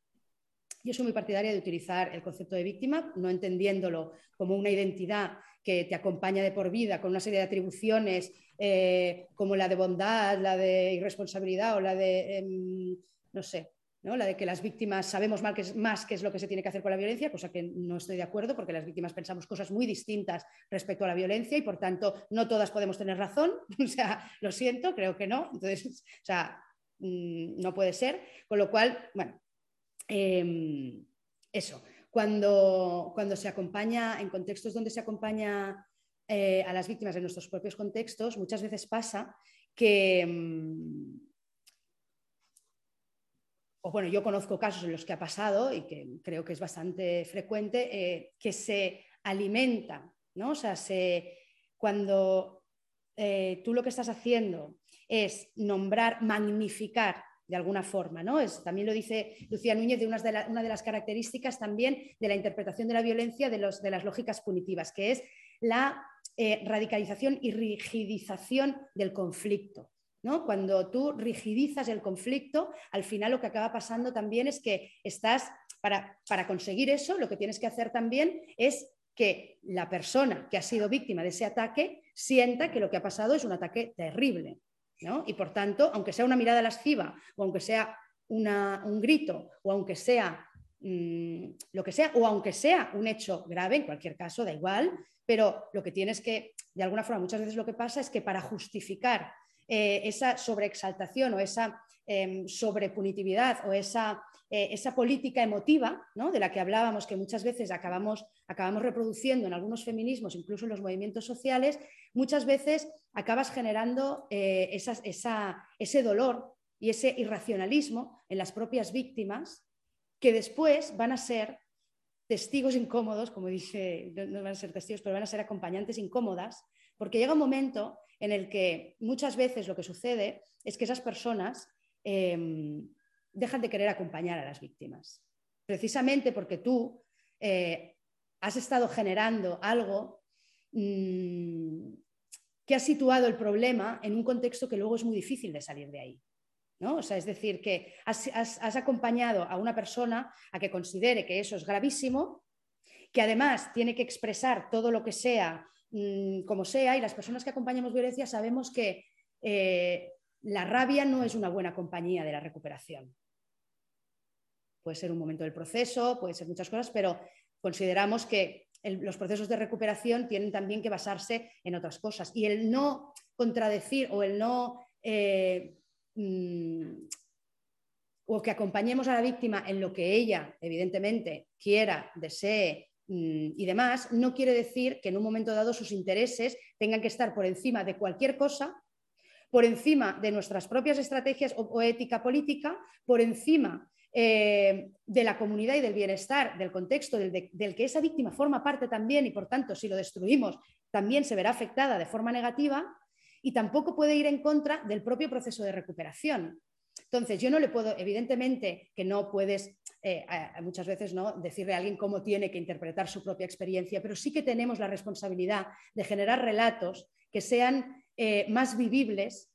Yo soy muy partidaria de utilizar el concepto de víctima, no entendiéndolo como una identidad que te acompaña de por vida con una serie de atribuciones eh, como la de bondad, la de irresponsabilidad o la de, em, no sé, ¿no? la de que las víctimas sabemos mal que más qué es lo que se tiene que hacer con la violencia, cosa que no estoy de acuerdo porque las víctimas pensamos cosas muy distintas respecto a la violencia y por tanto no todas podemos tener razón. O sea, lo siento, creo que no. Entonces, o sea, mm, no puede ser. Con lo cual, bueno, em, eso. Cuando, cuando se acompaña, en contextos donde se acompaña eh, a las víctimas en nuestros propios contextos, muchas veces pasa que, mm, o bueno, yo conozco casos en los que ha pasado y que creo que es bastante frecuente, eh, que se alimenta, ¿no? O sea, cuando eh, tú lo que estás haciendo es nombrar, magnificar de alguna forma. ¿no? Es, también lo dice Lucía Núñez de, una de, las características también de la interpretación de la violencia de las lógicas punitivas, que es la eh, radicalización y rigidización del conflicto. ¿no? Cuando tú rigidizas el conflicto, al final lo que acaba pasando también es que estás, para, para conseguir eso, lo que tienes que hacer también es que la persona que ha sido víctima de ese ataque sienta que lo que ha pasado es un ataque terrible. ¿No? Y por tanto, aunque sea una mirada lasciva, o aunque sea un grito, o aunque sea mm, lo que sea, o aunque sea un hecho grave, en cualquier caso, da igual, pero lo que tienes que, de alguna forma, muchas veces lo que pasa es que para justificar eh, esa sobreexaltación o esa eh, sobrepunitividad o esa, eh, esa política emotiva ¿no? de la que hablábamos, que muchas veces acabamos, acabamos reproduciendo en algunos feminismos, incluso en los movimientos sociales, muchas veces acabas generando ese dolor y ese irracionalismo en las propias víctimas que después van a ser testigos incómodos, como dice, no van a ser testigos, pero van a ser acompañantes incómodas, porque llega un momento en el que muchas veces lo que sucede es que esas personas em, dejan de querer acompañar a las víctimas, precisamente porque tú eh, has estado generando algo mm, que has situado el problema en un contexto que luego es muy difícil de salir de ahí. ¿no? O sea, es decir, que has, acompañado a una persona a que considere que eso es gravísimo, que además tiene que expresar todo lo que sea, mm, como sea, y las personas que acompañamos violencia sabemos que eh, la rabia no es una buena compañía de la recuperación. Puede ser un momento del proceso, puede ser muchas cosas, pero consideramos que los procesos de recuperación tienen también que basarse en otras cosas. Y el no contradecir o el no... Eh, mm, o que acompañemos a la víctima en lo que ella, evidentemente, quiera, desee mm, y demás, no quiere decir que en un momento dado sus intereses tengan que estar por encima de cualquier cosa, por encima de nuestras propias estrategias o ética política, por encima eh, de la comunidad y del bienestar, del contexto del, que esa víctima forma parte también y por tanto si lo destruimos también se verá afectada de forma negativa y tampoco puede ir en contra del propio proceso de recuperación. Entonces, yo no le puedo, evidentemente, que no puedes eh, muchas veces ¿no? decirle a alguien cómo tiene que interpretar su propia experiencia, pero sí que tenemos la responsabilidad de generar relatos que sean eh, más vivibles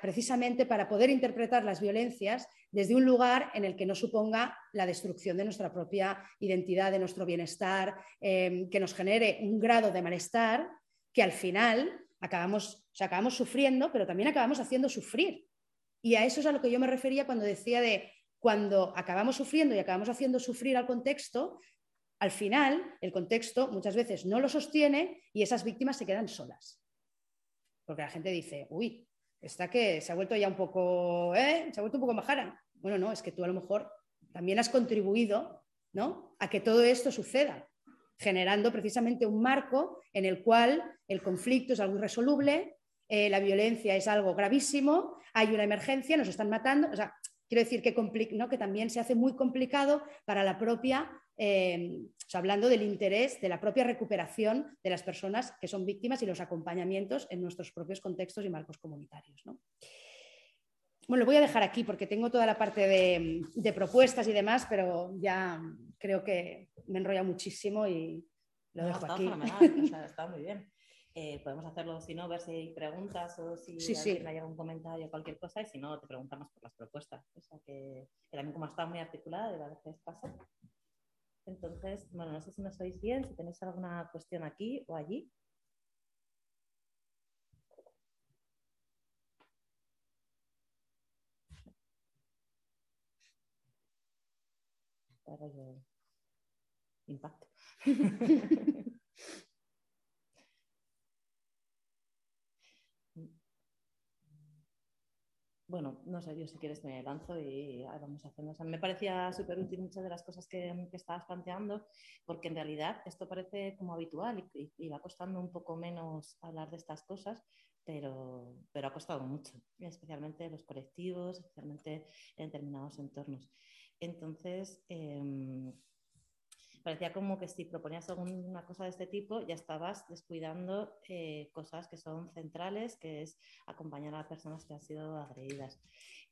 precisamente para poder interpretar las violencias desde un lugar en el que no suponga la destrucción de nuestra propia identidad, de nuestro bienestar, em, que nos genere un grado de malestar que al final acabamos, acabamos sufriendo, pero también acabamos haciendo sufrir. Y a eso es a lo que yo me refería cuando decía de cuando acabamos sufriendo y acabamos haciendo sufrir al contexto, al final el contexto muchas veces no lo sostiene y esas víctimas se quedan solas. Porque la gente dice, uy, está que se ha vuelto ya un poco, ¿eh? se ha vuelto un poco majara. Bueno, no, es que tú a lo mejor también has contribuido ¿no? a que todo esto suceda, generando precisamente un marco en el cual el conflicto es algo irresoluble, eh, la violencia es algo gravísimo, hay una emergencia, nos están matando. O sea, quiero decir que, ¿no? que también se hace muy complicado para la propia Em, hablando del interés de la propia recuperación de las personas que son víctimas y los acompañamientos en nuestros propios contextos y marcos comunitarios. Bueno, lo voy a dejar aquí porque tengo toda la parte de, propuestas y demás, pero ya creo que me enrolla muchísimo y lo dejo aquí. está muy bien. Eh, podemos hacerlo, si no, ver si hay preguntas o si hay algún comentario o cualquier cosa, y si no, te preguntamos por las propuestas. O sea que, que también como está muy articulada, de la vez paso. Entonces, bueno, no sé si nos oís bien, si tenéis alguna cuestión aquí o allí. Impacto. bueno, no sé, yo si quieres me lanzo y vamos haciendo. O me parecía súper útil muchas de las cosas que, estabas planteando, porque en realidad esto parece como habitual y, va costando un poco menos hablar de estas cosas, pero, pero ha costado mucho, especialmente los colectivos, especialmente en determinados entornos. Entonces, em, parecía como que si proponías alguna cosa de este tipo ya estabas descuidando eh, cosas que son centrales, que es acompañar a personas que han sido agredidas.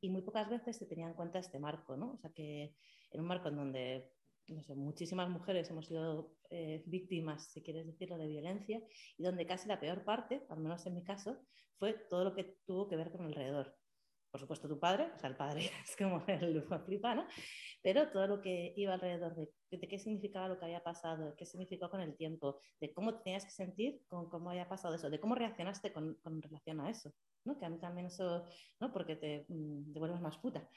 Y muy pocas veces se tenía en cuenta este marco, ¿no? O sea, que en un marco en donde no sé, muchísimas mujeres hemos sido eh, víctimas, si quieres decirlo, de violencia, y donde casi la peor parte, al menos en mi caso, fue todo lo que tuvo que ver con alrededor por supuesto tu padre, o sea, el padre es como el flipa, ¿no? Pero todo lo que iba alrededor de, de, qué significaba lo que había pasado, qué significó con el tiempo, de cómo tenías que sentir con cómo había pasado eso, de cómo reaccionaste con, relación a eso, ¿no? Que a mí también eso, ¿no? Porque te, mm, te vuelves más puta.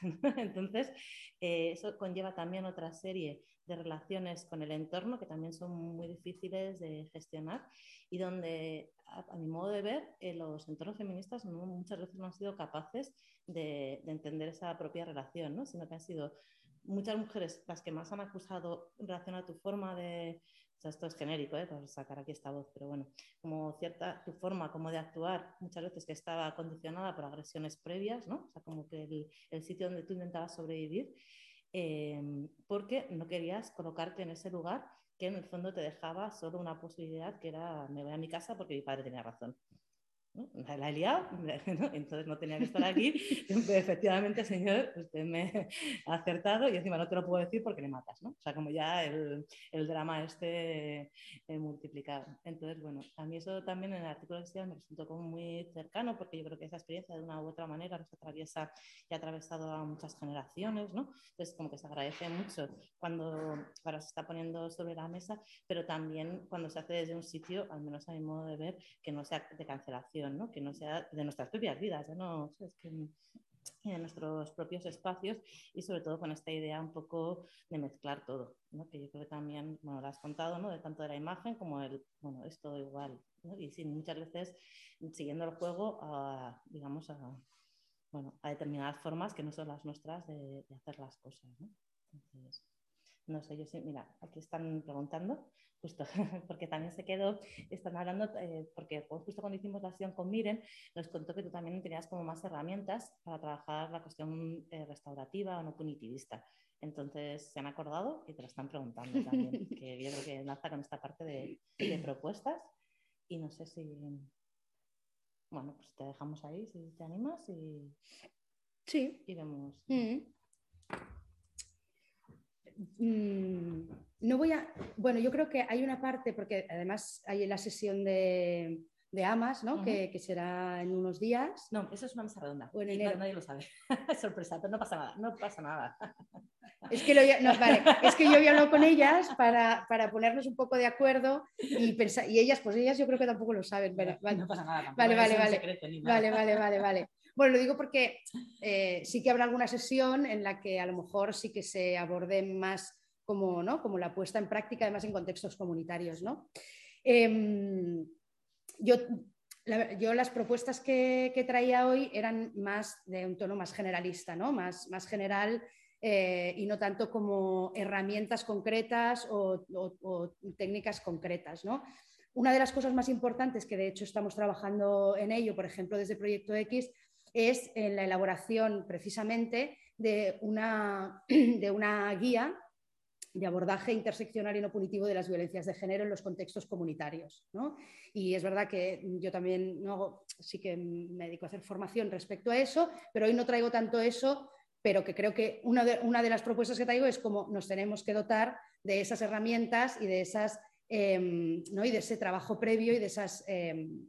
Entonces, eh, eso conlleva también otra serie de relaciones con el entorno que también son muy difíciles de gestionar y donde, a, mi modo de ver, eh, los entornos feministas muchas veces no han sido capaces de, entender esa propia relación, ¿no? sino que han sido muchas mujeres las que más han acusado en relación a tu forma de, esto es genérico, ¿eh? para sacar aquí esta voz, pero bueno, como cierta, tu forma como de actuar, muchas veces que estaba condicionada por agresiones previas, ¿no? O sea, como que el, el sitio donde tú intentabas sobrevivir Em, porque no querías colocarte en ese lugar que en el fondo te dejaba solo una posibilidad que era me voy a mi casa porque mi padre tenía razón. La he liado, entonces no tenía que estar aquí. Efectivamente, señor, usted me ha acertado y encima no te lo puedo decir porque le matas, ¿no? O sea, como ya el, el drama este eh, multiplicado. Entonces, bueno, a mí eso también en el artículo de me resultó como muy cercano porque yo creo que esa experiencia de una u otra manera nos atraviesa y ha atravesado a muchas generaciones, ¿no? Entonces, como que se agradece mucho cuando se está poniendo sobre la mesa, pero también cuando se hace desde un sitio, al menos a mi modo de ver, que no sea de cancelación que no sea de nuestras propias vidas, no, es que de nuestros propios espacios y sobre todo con esta idea un poco de mezclar todo, que yo creo que también, bueno, lo has contado, ¿no? de tanto de la imagen como el, bueno, es todo igual, y sí, muchas veces siguiendo el juego a, digamos, a, bueno, a determinadas formas que no son las nuestras de, hacer las cosas. ¿no? No sé, yo sí, mira, aquí están preguntando justo, porque también se quedó, están hablando, eh, porque justo cuando hicimos la acción con Miren, nos contó que tú también tenías como más herramientas para trabajar la cuestión eh, restaurativa o no punitivista. Entonces se han acordado y te lo están preguntando también, que yo creo que enlaza con esta parte de, propuestas y no sé si, bueno, pues te dejamos ahí si te animas y, sí. y vemos. Mm. Mm, no voy a. Bueno, yo creo que hay una parte, porque además hay la sesión de, de AMAS, ¿no? que, será en unos días. No, eso es una mesa redonda. O en enero. nadie lo sabe. Sorpresa, pero no pasa nada, no pasa nada. Es que, es que yo había hablado con ellas para, para, ponernos un poco de acuerdo y, pensar, y ellas, pues ellas yo creo que tampoco lo saben. vale, no pasa nada. Vale, vale, vale. Vale, vale, vale, vale. Bueno, lo digo porque eh, sí que habrá alguna sesión en la que a lo mejor sí que se aborde más como, ¿no? como la puesta en práctica, además en contextos comunitarios. ¿no? Em, yo, yo, las propuestas que, traía hoy eran más de un tono más generalista, ¿no? más, más general eh, y no tanto como herramientas concretas o, o técnicas concretas. ¿no? Una de las cosas más importantes que de hecho estamos trabajando en ello, por ejemplo, desde Proyecto X, es en la elaboración precisamente de una, de una guía de abordaje interseccional y no punitivo de las violencias de género en los contextos comunitarios. Y es verdad que yo también no sí que me dedico a hacer formación respecto a eso, pero hoy no traigo tanto eso, pero que creo que una de, una de las propuestas que traigo es cómo nos tenemos que dotar de esas herramientas y de, esas, em, ¿no? y de ese trabajo previo y de esas em,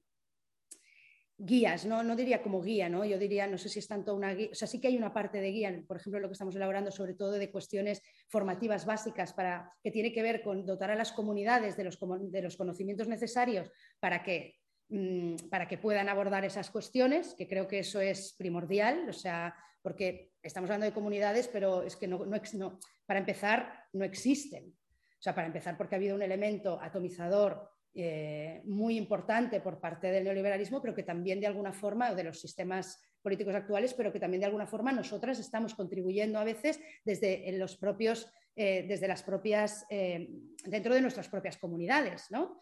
guías, ¿no? no diría como guía, ¿no? yo diría, no sé si es tanto una guía, o sea, sí que hay una parte de guía, por ejemplo, lo que estamos elaborando sobre todo de cuestiones formativas básicas para, que tiene que ver con dotar a las comunidades de los, de los conocimientos necesarios para que, mm, para que puedan abordar esas cuestiones, que creo que eso es primordial, o sea, porque estamos hablando de comunidades, pero es que no, no para empezar no existen. O sea, para empezar porque ha habido un elemento atomizador eh, muy importante por parte del neoliberalismo, pero que también de alguna forma, o de los sistemas políticos actuales, pero que también de alguna forma nosotras estamos contribuyendo a veces desde los propios, eh, desde las propias, eh, dentro de nuestras propias comunidades, ¿no?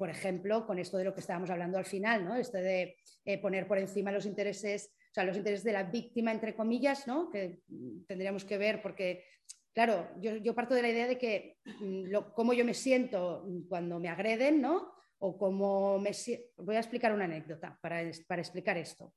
por ejemplo, con esto de lo que estábamos hablando al final, ¿no? Este de poner por encima los intereses, o sea, los intereses de la víctima, entre comillas, ¿no? Que tendríamos que ver porque claro, yo, parto de la idea de que mm, cómo yo me siento cuando me agreden, ¿no? O cómo me Voy a explicar una anécdota para, explicar esto.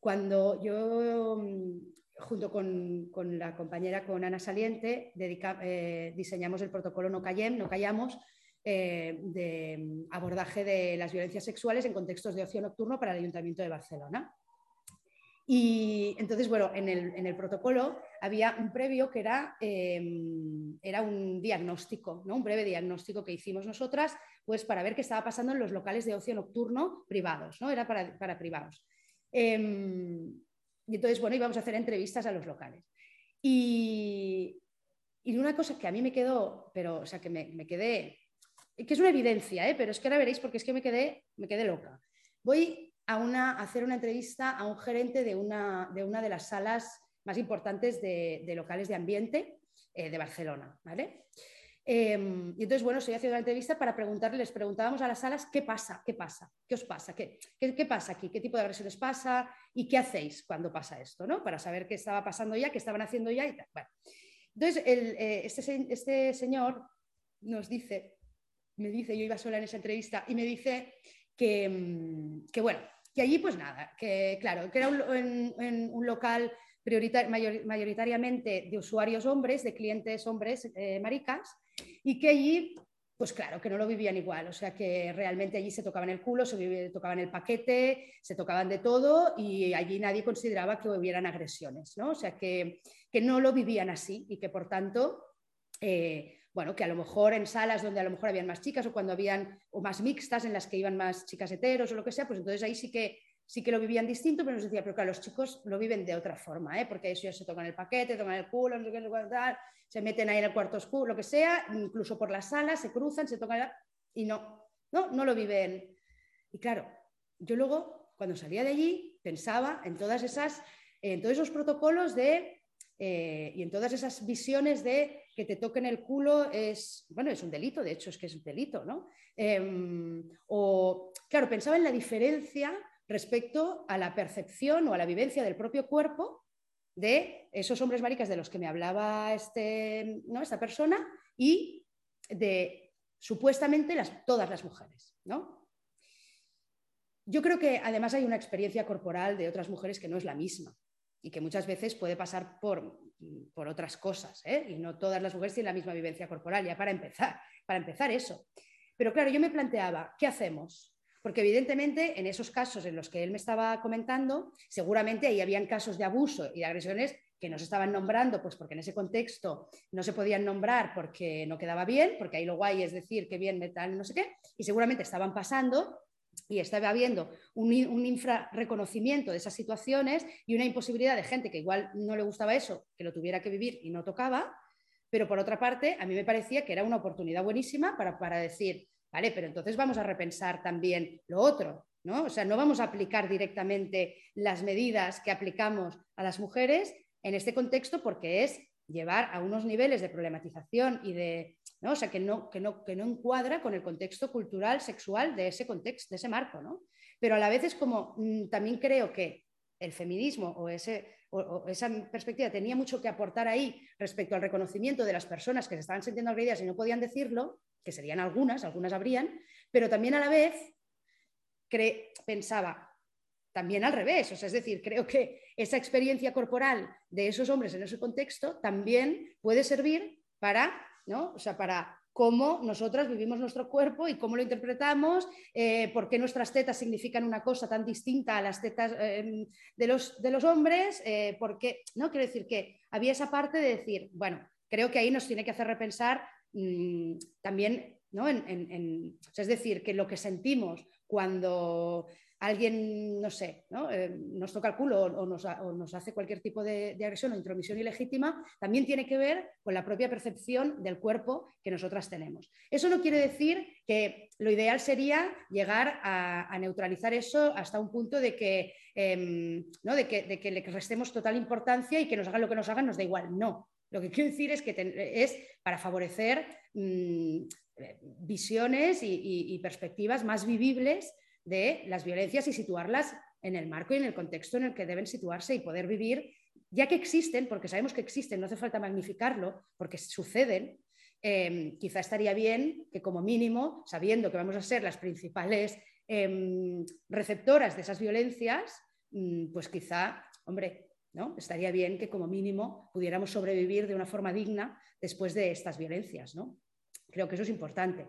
Cuando yo, mm, junto con, la compañera, con Ana Saliente, eh, diseñamos el protocolo No Callem, No Callamos, eh, de mm, abordaje de las violencias sexuales en contextos de ocio nocturno para el Ayuntamiento de Barcelona. Y entonces, bueno, en el, protocolo había un previo que era, em, era un diagnóstico, ¿no? un breve diagnóstico que hicimos nosotras, pues para ver qué estaba pasando en los locales de ocio nocturno privados, ¿no? Era para, privados. Em, y entonces, bueno, íbamos a hacer entrevistas a los locales. Y, y una cosa que a mí me quedó, pero, o sea, que me, quedé, que es una evidencia, ¿eh? pero es que ahora veréis porque es que me quedé, me quedé loca. Voy a, hacer una entrevista a un gerente de una de, una de las salas más importantes de, locales de ambiente eh, de Barcelona. ¿vale? Em, y entonces, bueno, estoy haciendo la entrevista para preguntarles, les preguntábamos a las salas qué pasa, qué pasa, qué os pasa, qué, qué, pasa aquí, qué tipo de agresiones pasa y qué hacéis cuando pasa esto, ¿no? Para saber qué estaba pasando ya, qué estaban haciendo ya y tal. Bueno. Entonces, eh, este, este señor nos dice, me dice, yo iba sola en esa entrevista, y me dice que, mm, que bueno, que allí pues nada, que claro, que era un, un local mayoritariamente de usuarios hombres, de clientes hombres eh, maricas, y que allí pues claro, que no lo vivían igual, o sea que realmente allí se tocaban el culo, se tocaban el paquete, se tocaban de todo y allí nadie consideraba que hubieran agresiones, ¿no? O sea que, no lo vivían así y que por tanto, eh, bueno, que a lo mejor en salas donde a lo mejor habían más chicas o cuando habían, o más mixtas en las que iban más chicas heteros o lo que sea, pues entonces ahí sí que sí que lo vivían distinto, pero nos decía, pero claro, los chicos lo viven de otra forma, ¿eh? porque ellos se tocan el paquete, tocan el culo, no sé qué, se meten ahí en el cuarto oscuro, lo que sea, incluso por las salas, se cruzan, se tocan y no, no, no lo viven. Y claro, yo luego, cuando salía de allí, pensaba en todas esas, en todos esos protocolos de, eh, y en todas esas visiones de que te toquen el culo es, bueno, es un delito, de hecho es que es un delito, ¿no? Em, o, claro, pensaba en la diferencia respecto a la percepción o a la vivencia del propio cuerpo de esos hombres maricas de los que me hablaba este, ¿no? esta persona y de supuestamente las, todas las mujeres. ¿no? Yo creo que además hay una experiencia corporal de otras mujeres que no es la misma y que muchas veces puede pasar por, por otras cosas. ¿eh? Y no todas las mujeres tienen la misma vivencia corporal, ya para empezar, para empezar eso. Pero claro, yo me planteaba, ¿qué hacemos? Porque evidentemente en esos casos en los que él me estaba comentando, seguramente ahí habían casos de abuso y de agresiones que no se estaban nombrando, pues porque en ese contexto no se podían nombrar porque no quedaba bien, porque ahí lo guay es decir que bien metal, no sé qué, y seguramente estaban pasando y estaba habiendo un, un infrarreconocimiento de esas situaciones y una imposibilidad de gente que igual no le gustaba eso, que lo tuviera que vivir y no tocaba, pero por otra parte, a mí me parecía que era una oportunidad buenísima para, para decir, ¿vale? Pero entonces vamos a repensar también lo otro, ¿no? O sea, no vamos a aplicar directamente las medidas que aplicamos a las mujeres en este contexto porque es llevar a unos niveles de problematización y de, ¿no? O sea, que no, que no, que no encuadra con el contexto cultural, sexual de ese contexto, de ese marco, ¿no? Pero a la vez es como, mm, también creo que el feminismo o, ese, o, esa perspectiva tenía mucho que aportar ahí respecto al reconocimiento de las personas que se estaban sintiendo agredidas y no podían decirlo, que serían algunas, algunas habrían, pero también a la vez pensaba también al revés, o sea, es decir, creo que esa experiencia corporal de esos hombres en ese contexto también puede servir para, ¿no? O sea, para cómo nosotras vivimos nuestro cuerpo y cómo lo interpretamos, eh, por qué nuestras tetas significan una cosa tan distinta a las tetas em, de, los, de, los, hombres, eh, porque, ¿no? Quiero decir que había esa parte de decir, bueno, creo que ahí nos tiene que hacer repensar Mm, también, ¿no? Es decir, que lo que sentimos cuando alguien, no sé, eh, nos toca el culo o, nos, hace cualquier tipo de, agresión o intromisión ilegítima, también tiene que ver con la propia percepción del cuerpo que nosotras tenemos. Eso no quiere decir que lo ideal sería llegar a, neutralizar eso hasta un punto de que, em, ¿no? de que, de que le restemos total importancia y que nos hagan lo que nos hagan, nos da igual. No, lo que quiero decir es que es para favorecer mm, visiones y, perspectivas más vivibles de las violencias y situarlas en el marco y en el contexto en el que deben situarse y poder vivir, ya que existen, porque sabemos que existen, no hace falta magnificarlo, porque suceden, em, quizá estaría bien que como mínimo, sabiendo que vamos a ser las principales em, receptoras de esas violencias, mm, pues quizá, hombre, Estaría bien que como mínimo pudiéramos sobrevivir de una forma digna después de estas violencias, ¿no? Creo que eso es importante.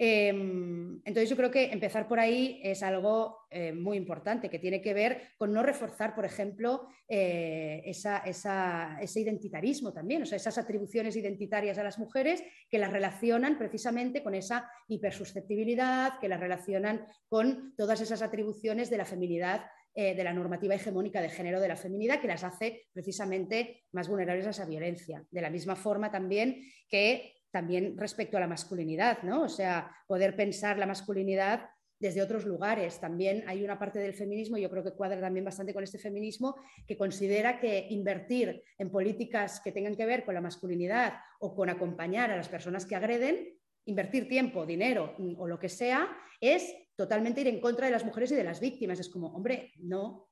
Em, entonces yo creo que empezar por ahí es algo eh, muy importante, que tiene que ver con no reforzar, por ejemplo, eh, ese identitarismo también, o sea, esas atribuciones identitarias a las mujeres que las relacionan precisamente con esa hipersusceptibilidad, que las relacionan con todas esas atribuciones de la feminidad eh, de la normativa hegemónica de género de la feminidad que las hace precisamente más vulnerables a esa violencia. De la misma forma también que también respecto a la masculinidad, ¿no? O sea, poder pensar la masculinidad desde otros lugares. También hay una parte del feminismo, yo creo que cuadra también bastante con este feminismo, que considera que invertir en políticas que tengan que ver con la masculinidad o con acompañar a las personas que agreden, invertir tiempo, dinero o lo que sea, es totalmente ir en contra de las mujeres y de las víctimas. Es como, hombre, no.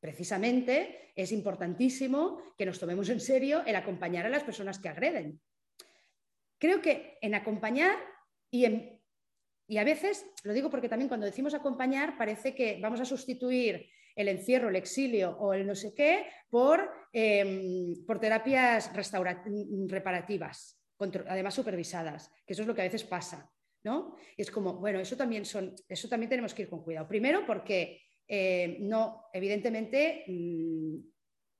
Precisamente es importantísimo que nos tomemos en serio el acompañar a las personas que agreden. Creo que en acompañar y en Y a veces, lo digo porque también cuando decimos acompañar, parece que vamos a sustituir el encierro, el exilio o el no sé qué por, em, por terapias reparativas, además supervisadas, que eso es lo que a veces pasa. ¿No? es como, bueno, eso también, son, eso también tenemos que ir con cuidado. Primero porque eh, no, evidentemente, mm,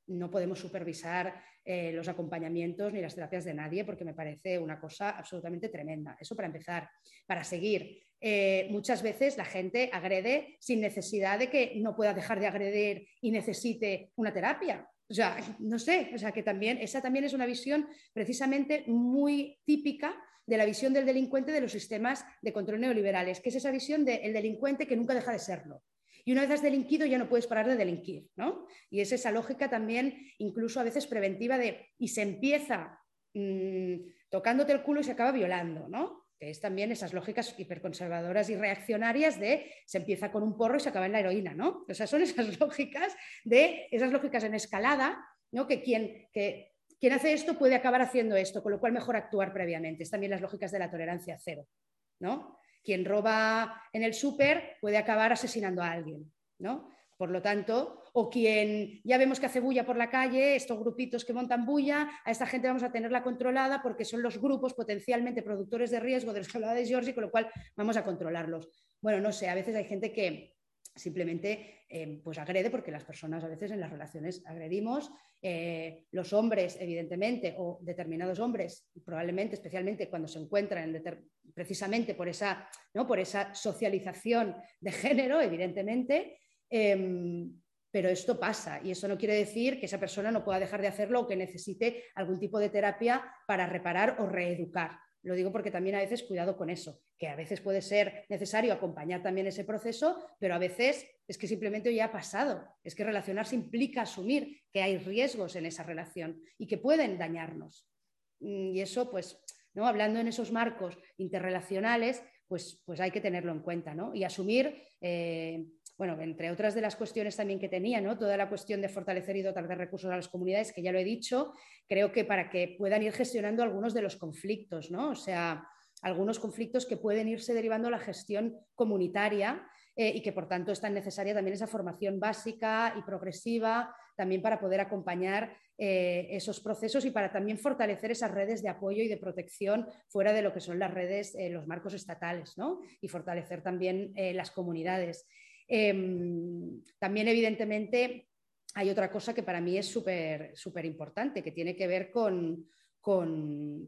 no podemos supervisar eh, los acompañamientos ni las terapias de nadie, porque me parece una cosa absolutamente tremenda. Eso para empezar. Para seguir, eh, muchas veces la gente agrede sin necesidad de que no pueda dejar de agredir y necesite una terapia. O sea, no sé, o sea que también, esa también es una visión precisamente muy típica de la visión del delincuente de los sistemas de control neoliberales, que es esa visión del delincuente que nunca deja de serlo. Y una vez has delinquido ya no puedes parar de delinquir, ¿no? Y es esa lógica también, incluso a veces preventiva de, y se empieza mm, tocándote el culo y se acaba violando, ¿no? Que es también esas lógicas hiperconservadoras y reaccionarias de se empieza con un porro y se acaba en la heroína, ¿no? O sea, son esas lógicas de, esas lógicas en escalada, ¿no? Que quien, que quien hace esto puede acabar haciendo esto, con lo cual mejor actuar previamente. Es también las lógicas de la tolerancia cero, ¿no? Quien roba en el súper puede acabar asesinando a alguien, ¿no? Por lo tanto, o quien ya vemos que hace bulla por la calle, estos grupitos que montan bulla, a esta gente vamos a tenerla controlada porque son los grupos potencialmente productores de riesgo de los que de Georgie, con lo cual vamos a controlarlos. Bueno, no sé, a veces hay gente que simplemente eh, pues agrede porque las personas a veces en las relaciones agredimos, eh, los hombres evidentemente o determinados hombres probablemente especialmente cuando se encuentran precisamente por esa, ¿no? por esa socialización de género evidentemente, em, pero esto pasa y eso no quiere decir que esa persona no pueda dejar de hacerlo o que necesite algún tipo de terapia para reparar o reeducar. Lo digo porque también a veces cuidado con eso, que a veces puede ser necesario acompañar también ese proceso, pero a veces es que simplemente ya ha pasado. Es que relacionarse implica asumir que hay riesgos en esa relación y que pueden dañarnos. Mm, y eso, pues, ¿no? hablando en esos marcos interrelacionales, pues, pues hay que tenerlo en cuenta ¿no? y asumir. Eh, bueno, entre otras de las cuestiones también que tenía, ¿no? toda la cuestión de fortalecer y dotar de recursos a las comunidades, que ya lo he dicho, creo que para que puedan ir gestionando algunos de los conflictos, ¿no? o sea, algunos conflictos que pueden irse derivando a la gestión comunitaria eh, y que por tanto es tan necesaria también esa formación básica y progresiva, también para poder acompañar eh, esos procesos y para también fortalecer esas redes de apoyo y de protección fuera de lo que son las redes, eh, los marcos estatales, ¿no? y fortalecer también las comunidades. Em, también, evidentemente, hay otra cosa que para mí es súper importante, que tiene que ver con,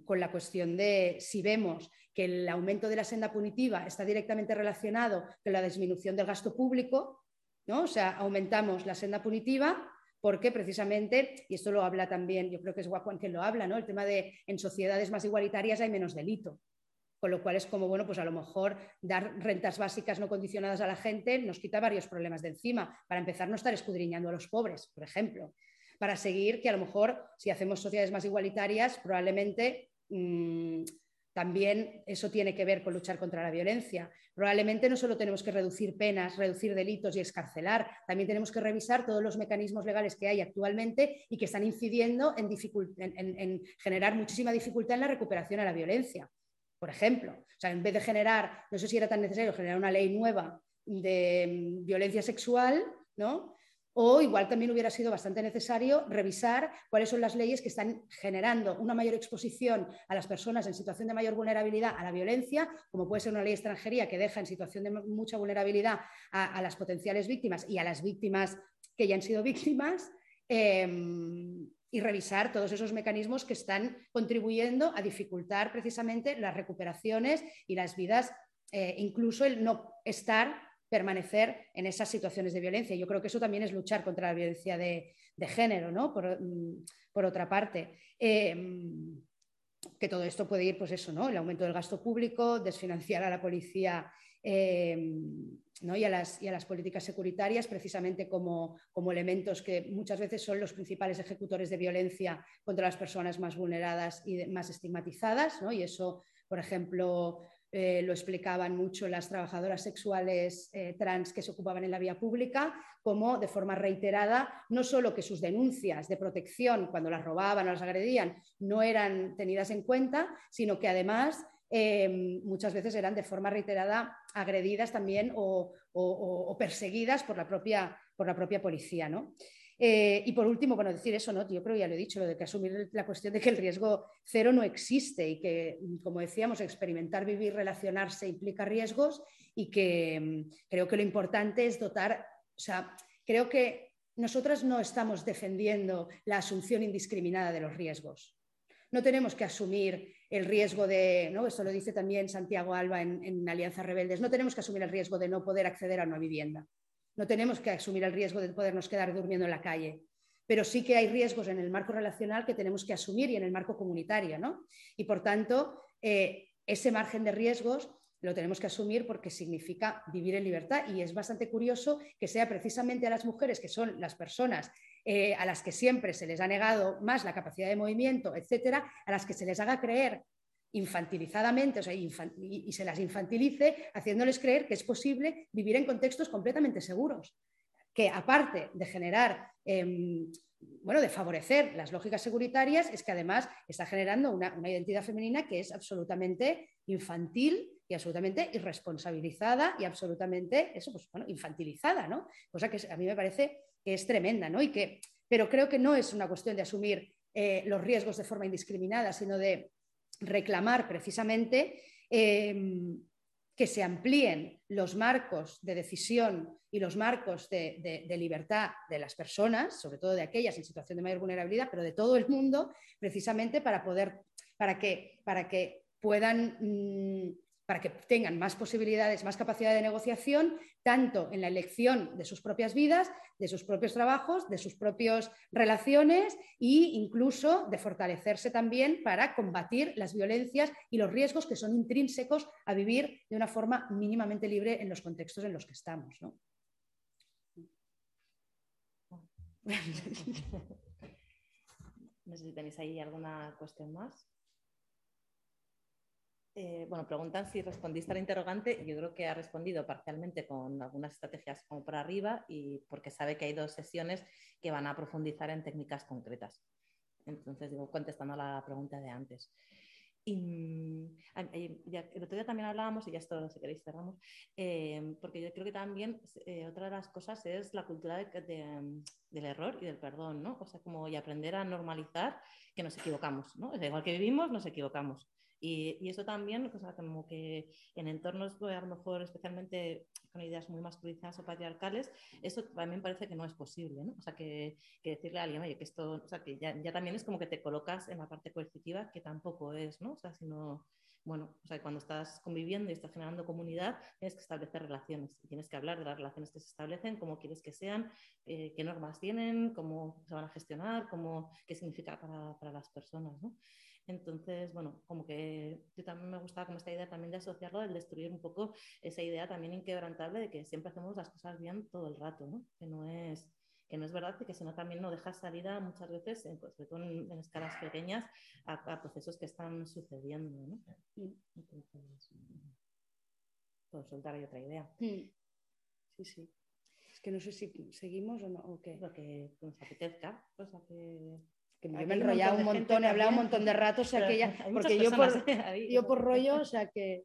la cuestión de si vemos que el aumento de la senda punitiva está directamente relacionado con la disminución del gasto público, ¿no? o sea, aumentamos la senda punitiva porque precisamente, y esto lo habla también, yo creo que es Guacuán quien lo habla, ¿no? el tema de en sociedades más igualitarias hay menos delito. Con lo cual es como, bueno, pues a lo mejor dar rentas básicas no condicionadas a la gente nos quita varios problemas de encima. Para empezar, no estar escudriñando a los pobres, por ejemplo. Para seguir, que a lo mejor si hacemos sociedades más igualitarias, probablemente mm, también eso tiene que ver con luchar contra la violencia. Probablemente no solo tenemos que reducir penas, reducir delitos y escarcelar, también tenemos que revisar todos los mecanismos legales que hay actualmente y que están incidiendo en, en generar muchísima dificultad en la recuperación a la violencia por ejemplo. O sea, en vez de generar, no sé si era tan necesario generar una ley nueva de mm, violencia sexual, ¿no? O igual también hubiera sido bastante necesario revisar cuáles son las leyes que están generando una mayor exposición a las personas en situación de mayor vulnerabilidad a la violencia, como puede ser una ley extranjería que deja en situación de mucha vulnerabilidad a, las potenciales víctimas y a las víctimas que ya han sido víctimas. Em, y revisar todos esos mecanismos que están contribuyendo a dificultar precisamente las recuperaciones y las vidas, eh, incluso el no estar, permanecer en esas situaciones de violencia. Yo creo que eso también es luchar contra la violencia de, género, ¿no? por, mm, otra parte. Em, que todo esto puede ir, pues eso, ¿no? El aumento del gasto público, desfinanciar a la policía em, y, a las, políticas securitarias precisamente como, elementos que muchas veces son los principales ejecutores de violencia contra las personas más vulneradas y más estigmatizadas. Y eso, por ejemplo, eh, lo explicaban mucho las trabajadoras sexuales eh, trans que se ocupaban en la vía pública, como de forma reiterada, no solo que sus denuncias de protección cuando las robaban o las agredían no eran tenidas en cuenta, sino que además em, muchas veces eran de forma reiterada agredidas también o, perseguidas por la propia, por la propia policía. ¿no? Eh, y por último, bueno, decir eso, ¿no? Yo creo, ya lo he dicho, lo de que asumir la cuestión de que el riesgo cero no existe y que, como decíamos, experimentar, vivir, relacionarse implica riesgos y que mm, creo que lo importante es dotar, o sea, creo que nosotras no estamos defendiendo la asunción indiscriminada de los riesgos. No tenemos que asumir el riesgo de, ¿no? esto lo dice también Santiago Alba en, en Alianza Rebeldes, no tenemos que asumir el riesgo de no poder acceder a una vivienda. No tenemos que asumir el riesgo de podernos quedar durmiendo en la calle, pero sí que hay riesgos en el marco relacional que tenemos que asumir y en el marco comunitario, ¿no? Y por tanto, eh, ese margen de riesgos lo tenemos que asumir porque significa vivir en libertad y es bastante curioso que sea precisamente a las mujeres, que son las personas eh, a las que siempre se les ha negado más la capacidad de movimiento, etcétera, a las que se les haga creer infantilizadamente, o sea, y, se las infantilice, haciéndoles creer que es posible vivir en contextos completamente seguros, que aparte de generar, em, bueno, de favorecer las lógicas seguritarias, es que además está generando una, identidad femenina que es absolutamente infantil y absolutamente irresponsabilizada y absolutamente, eso, pues, bueno, infantilizada, ¿no? Cosa que a mí me parece que es tremenda, ¿no? Y que, pero creo que no es una cuestión de asumir eh, los riesgos de forma indiscriminada, sino de reclamar precisamente em, que se amplíen los marcos de decisión y los marcos de, libertad de las personas, sobre todo de aquellas en situación de mayor vulnerabilidad, pero de todo el mundo, precisamente para poder, para que, para que puedan mm, para que tengan más posibilidades, más capacidad de negociación, tanto en la elección de sus propias vidas, de sus propios trabajos, de sus propias relaciones e incluso de fortalecerse también para combatir las violencias y los riesgos que son intrínsecos a vivir de una forma mínimamente libre en los contextos en los que estamos. ¿no? no sé si tenéis ahí alguna cuestión más. Eh, bueno, preguntan si respondiste al interrogante. Yo creo que ha respondido parcialmente con algunas estrategias como por arriba y porque sabe que hay dos sesiones que van a profundizar en técnicas concretas. Entonces, digo, contestando a la pregunta de antes. Y mm, el otro día también hablábamos, y ya esto si queréis cerramos, eh, porque yo creo que también eh, otra de las cosas es la cultura del error y del perdón, ¿no? O sea, como y aprender a normalizar que nos equivocamos, ¿no? igual que vivimos, nos equivocamos. Y, eso también, como que en entornos, pues, a lo mejor especialmente con ideas muy masculizadas o patriarcales, eso también parece que no es posible, ¿no? O sea, que, decirle a alguien, oye, que esto, o sea, que ya, ya, también es como que te colocas en la parte coercitiva, que tampoco es, ¿no? O sea, sino, bueno, o sea, cuando estás conviviendo y estás generando comunidad, tienes que establecer relaciones y tienes que hablar de las relaciones que se establecen, cómo quieres que sean, eh, qué normas tienen, cómo se van a gestionar, cómo, qué significa para, para las personas, ¿no? Entonces, bueno, como que yo también me gustaba como esta idea también de asociarlo, de destruir un poco esa idea también inquebrantable de que siempre hacemos las cosas bien todo el rato, ¿no? Que no es, que no es verdad y que si no también no deja salida muchas veces, en, sobre todo en, escalas pequeñas, a, procesos que están sucediendo, ¿no? Entonces, puedo soltar ahí otra idea. Sí, sí. Es que no sé si seguimos o no, o qué. Lo que nos apetezca, pues que que me he enrollado un montón, he hablado un montón de rato, o sea que ya, porque yo por, yo por rollo, o sea que...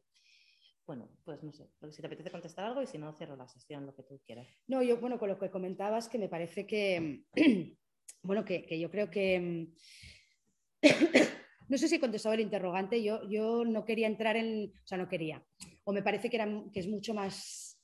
Bueno, pues no sé, si te apetece contestar algo y si no, cierro la sesión, lo que tú quieras. No, yo, bueno, con lo que comentabas, que me parece que, bueno, que, que yo creo que... no sé si he contestado el interrogante, yo, yo no quería entrar en, o sea, no quería, o me parece que, era, que es mucho más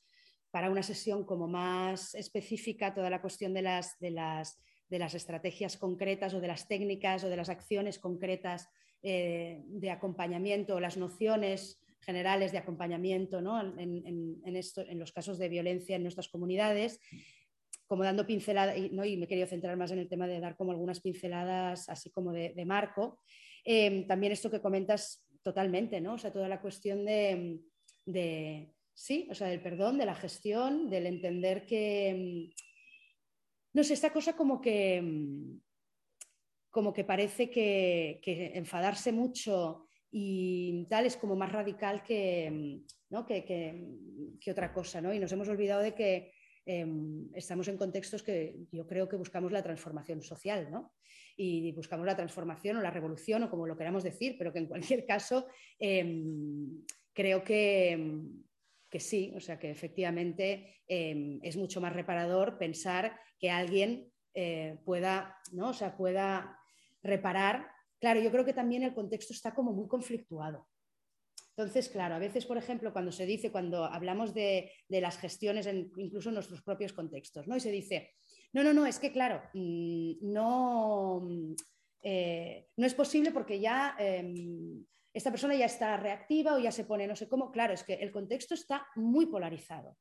para una sesión como más específica toda la cuestión de las, de las de las estrategias concretas o de las técnicas o de las acciones concretas eh, de acompañamiento, las nociones generales de acompañamiento en, esto, en, los casos de violencia en nuestras comunidades, como dando pinceladas, y, ¿no? y me he querido centrar más en el tema de dar como algunas pinceladas así como de, marco. Eh, también esto que comentas totalmente, ¿no? O sea, toda la cuestión de, de, sí, o sea, del perdón, de la gestión, del entender que no sé, esta cosa como que, mm, como que parece que, enfadarse mucho y tal es como más radical que, mm, ¿no? que, otra cosa, ¿no? Y nos hemos olvidado de que em, estamos en contextos que yo creo que buscamos la transformación social, ¿no? Y buscamos la transformación o la revolución o como lo queramos decir, pero que en cualquier caso em, creo que, que, sí, o sea que efectivamente em, es mucho más reparador pensar que alguien eh, pueda, ¿no? o sea, pueda reparar. Claro, yo creo que también el contexto está como muy conflictuado. Entonces, claro, a veces, por ejemplo, cuando se dice, cuando hablamos de, las gestiones, en, incluso en nuestros propios contextos, ¿no? Y se dice, no, no, no, es que, claro, mm, no, mm, eh, no es posible porque ya em, esta persona ya está reactiva o ya se pone no sé cómo. Claro, es que el contexto está muy polarizado.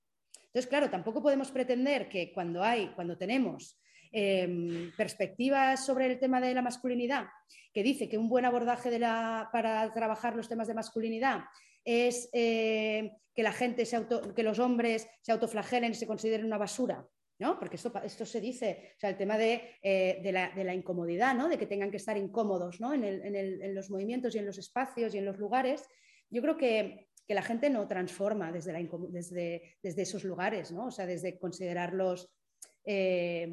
Entonces, claro, tampoco podemos pretender que cuando hay, cuando tenemos Em, perspectivas sobre el tema de la masculinidad, que dice que un buen abordaje para trabajar los temas de masculinidad es eh, que la gente, que los hombres se autoflagelen y se consideren una basura. ¿No? Porque esto, esto se dice, o sea, el tema de, eh, la, incomodidad, ¿no? de que tengan que estar incómodos ¿no? en, los movimientos y en los espacios y en los lugares. Yo creo que, la gente no transforma desde, desde, desde, esos lugares, ¿no? o sea, desde considerarlos eh,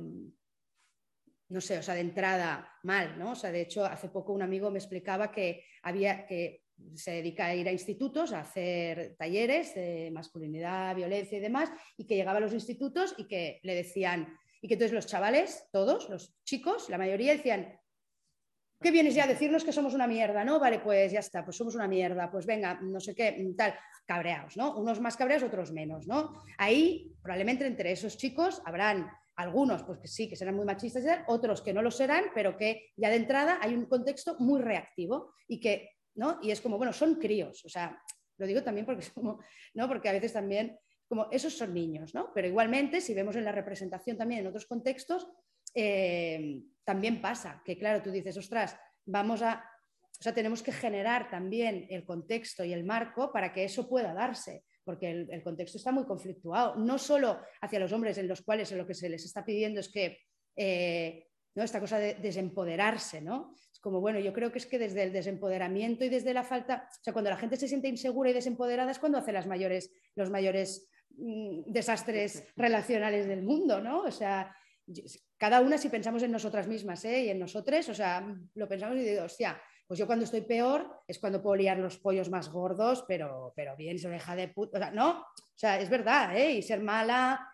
no sé, o sea, de entrada mal, ¿no? O sea, de hecho, hace poco un amigo me explicaba que había que se dedica a ir a institutos a hacer talleres de masculinidad, violencia y demás, y que llegaba a los institutos y que le decían, y que entonces los chavales, todos, los chicos, la mayoría decían, ¿qué vienes ya a decirnos que somos una mierda? ¿No? Vale, pues ya está, pues somos una mierda, pues venga, no sé qué, tal, cabreados, ¿no? Unos más cabreados, otros menos, ¿no? Ahí, probablemente entre esos chicos habrán algunos, pues que sí, que serán muy machistas, otros que no lo serán, pero que ya de entrada hay un contexto muy reactivo y que, ¿no? Y es como, bueno, son críos, o sea, lo digo también porque es como, ¿no? Porque a veces también, como, esos son niños, ¿no? Pero igualmente, si vemos en la representación también en otros contextos, eh, también pasa que, claro, tú dices, ostras, vamos a, o sea, tenemos que generar también el contexto y el marco para que eso pueda darse porque el, contexto está muy conflictuado, no solo hacia los hombres en los cuales lo que se les está pidiendo es que, eh, ¿no? esta cosa de desempoderarse, ¿no? Como, bueno, yo creo que es que desde el desempoderamiento y desde la falta, o sea, cuando la gente se siente insegura y desempoderada es cuando hace las mayores, los mayores mm, desastres relacionales del mundo, ¿no? O sea, cada una si pensamos en nosotras mismas ¿eh? y en nosotros, o sea, lo pensamos y digo, hostia, pues yo cuando estoy peor es cuando puedo liar los pollos más gordos, pero, pero bien, se deja de puta. O sea, no, o sea, es verdad, ¿eh? Y ser mala,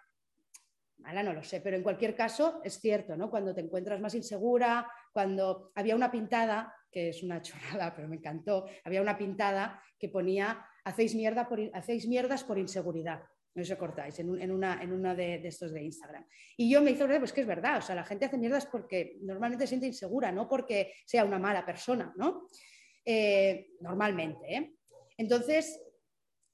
mala no lo sé, pero en cualquier caso es cierto, ¿no? Cuando te encuentras más insegura, cuando había una pintada, que es una chorrada, pero me encantó, había una pintada que ponía, hacéis, mierda por, hacéis mierdas por inseguridad no se cortáis, en, en una de, estos de Instagram. Y yo me hizo pues que es verdad, o sea, la gente hace mierdas porque normalmente se siente insegura, no porque sea una mala persona, ¿no? Eh, normalmente. ¿eh? Entonces,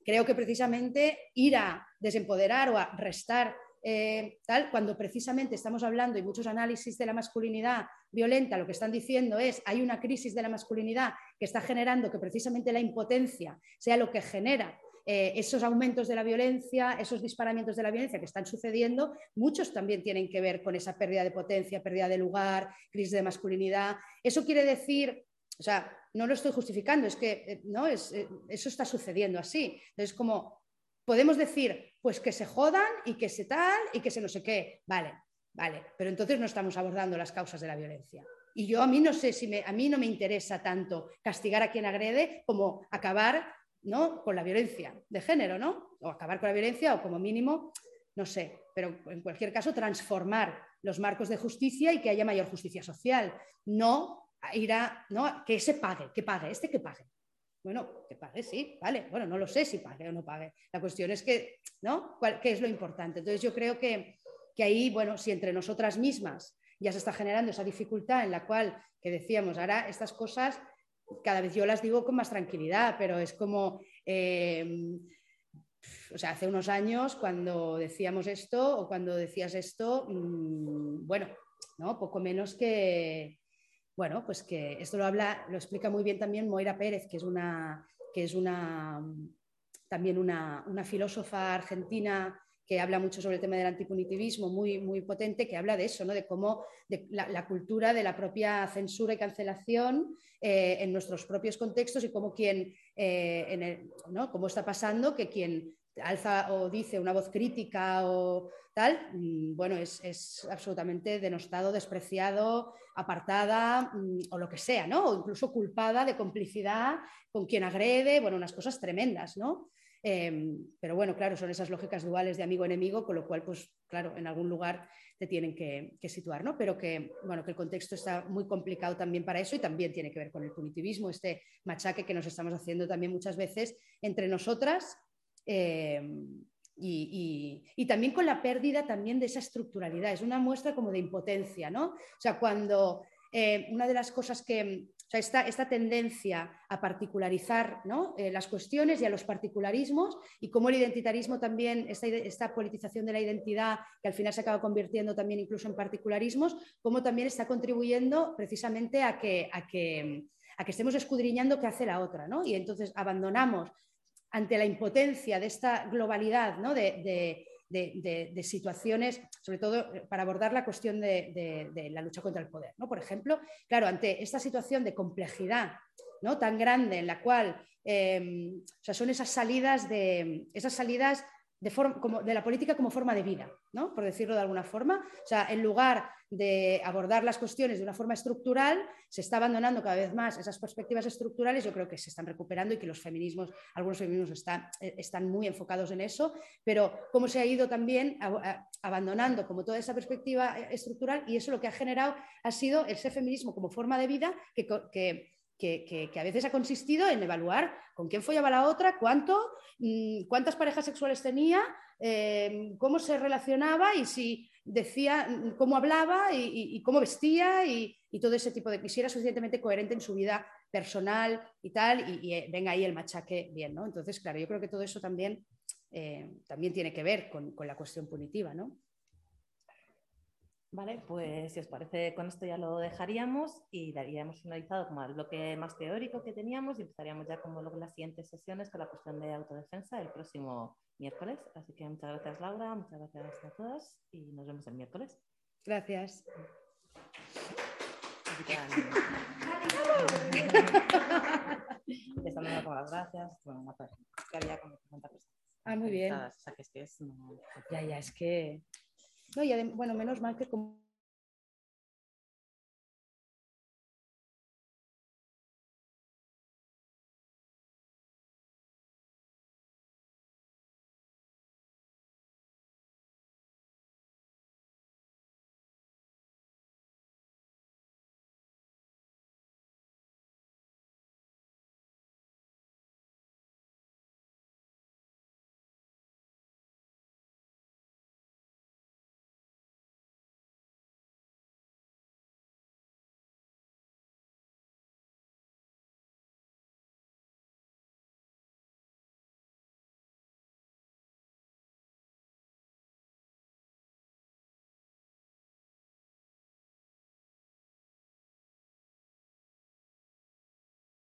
creo que precisamente ir a desempoderar o a restar eh, tal, cuando precisamente estamos hablando y muchos análisis de la masculinidad violenta, lo que están diciendo es hay una crisis de la masculinidad que está generando que precisamente la impotencia sea lo que genera eh, esos aumentos de la violencia, esos disparamientos de la violencia que están sucediendo, muchos también tienen que ver con esa pérdida de potencia, pérdida de lugar, crisis de masculinidad. Eso quiere decir, o sea, no lo estoy justificando, es que eh, ¿no? Es, eh, eso está sucediendo así. Entonces, como podemos decir, pues que se jodan y que se tal y que se no sé qué, vale, vale, pero entonces no estamos abordando las causas de la violencia. Y yo a mí no sé si a mí no me interesa tanto castigar a quien agrede como acabar ¿no? con la violencia de género, ¿no? O acabar con la violencia o como mínimo, no sé, pero en cualquier caso transformar los marcos de justicia y que haya mayor justicia social, no ir a, ¿no? que se pague, que pague, este que pague. Bueno, que pague, sí, vale, bueno, no lo sé si pague o no pague. La cuestión es que, ¿no? ¿Qué es lo importante? Entonces yo creo que, que ahí, bueno, si entre nosotras mismas ya se está generando esa dificultad en la cual, que decíamos, ahora estas cosas cada vez yo las digo con más tranquilidad, pero es como, eh, o sea, hace unos años cuando decíamos esto o cuando decías esto, mm, bueno, ¿no? Poco menos que, bueno, pues que esto lo habla, lo explica muy bien también Moira Pérez, que es una, que es una también una, una filósofa argentina que habla mucho sobre el tema del antipunitivismo, muy, muy potente, que habla de eso, ¿no? de cómo la, cultura de la propia censura y cancelación eh, en nuestros propios contextos y cómo, quien, eh, ¿no? cómo está pasando que quien alza o dice una voz crítica o tal, mm, bueno, es, absolutamente denostado, despreciado, apartada mm, o lo que sea, ¿no? O incluso culpada de complicidad con quien agrede, bueno, unas cosas tremendas, ¿no? Em, pero bueno, claro, son esas lógicas duales de amigo-enemigo, con lo cual, pues claro, en algún lugar te tienen que, situar, ¿no? Pero que, bueno, que el contexto está muy complicado también para eso y también tiene que ver con el punitivismo, este machaque que nos estamos haciendo también muchas veces entre nosotras. Em, y, también con la pérdida también de esa estructuralidad, es una muestra como de impotencia, ¿no? O sea, cuando eh, una de las cosas que, esta, tendencia a particularizar eh, las cuestiones y a los particularismos y cómo el identitarismo también, esta, politización de la identidad que al final se acaba convirtiendo también incluso en particularismos, cómo también está contribuyendo precisamente a que, a que, a que estemos escudriñando qué hace la otra. ¿no? Y entonces abandonamos ante la impotencia de esta globalidad ¿no? de de, situaciones, sobre todo eh, para abordar la cuestión de, la lucha contra el poder. ¿no? Por ejemplo, claro, ante esta situación de complejidad ¿no? tan grande en la cual em, son esas salidas de esas salidas de, la política como forma de vida, ¿no? por decirlo de alguna forma. O sea, en lugar de abordar las cuestiones de una forma estructural, se está abandonando cada vez más esas perspectivas estructurales. Yo creo que se están recuperando y que los feminismos, algunos feminismos están, eh, están muy enfocados en eso, pero cómo se ha ido también abandonando como toda esa perspectiva eh, estructural y eso lo que ha generado ha sido ese feminismo como forma de vida que que, a veces ha consistido en evaluar con quién follaba la otra, cuánto, mm, cuántas parejas sexuales tenía, eh, cómo se relacionaba y si decía mm, cómo hablaba y, cómo vestía y, todo ese tipo de que si era suficientemente coherente en su vida personal y tal, y, eh, venga ahí el machaque bien, ¿no? Entonces, claro, yo creo que todo eso también, eh, también tiene que ver con, con la cuestión punitiva, ¿no? Vale, pues si os parece, con esto ya lo dejaríamos y daríamos finalizado como el bloque más teórico que teníamos y empezaríamos ya como luego las siguientes sesiones con la cuestión de autodefensa el próximo miércoles. Así que muchas gracias Laura, muchas gracias a todas y nos vemos el miércoles. Gracias. Están dando las gracias. Bueno, que había como 50 personas. Ah, muy bien. O sea, que es que es, Ya, ya, es que... No, y bueno, menos mal que como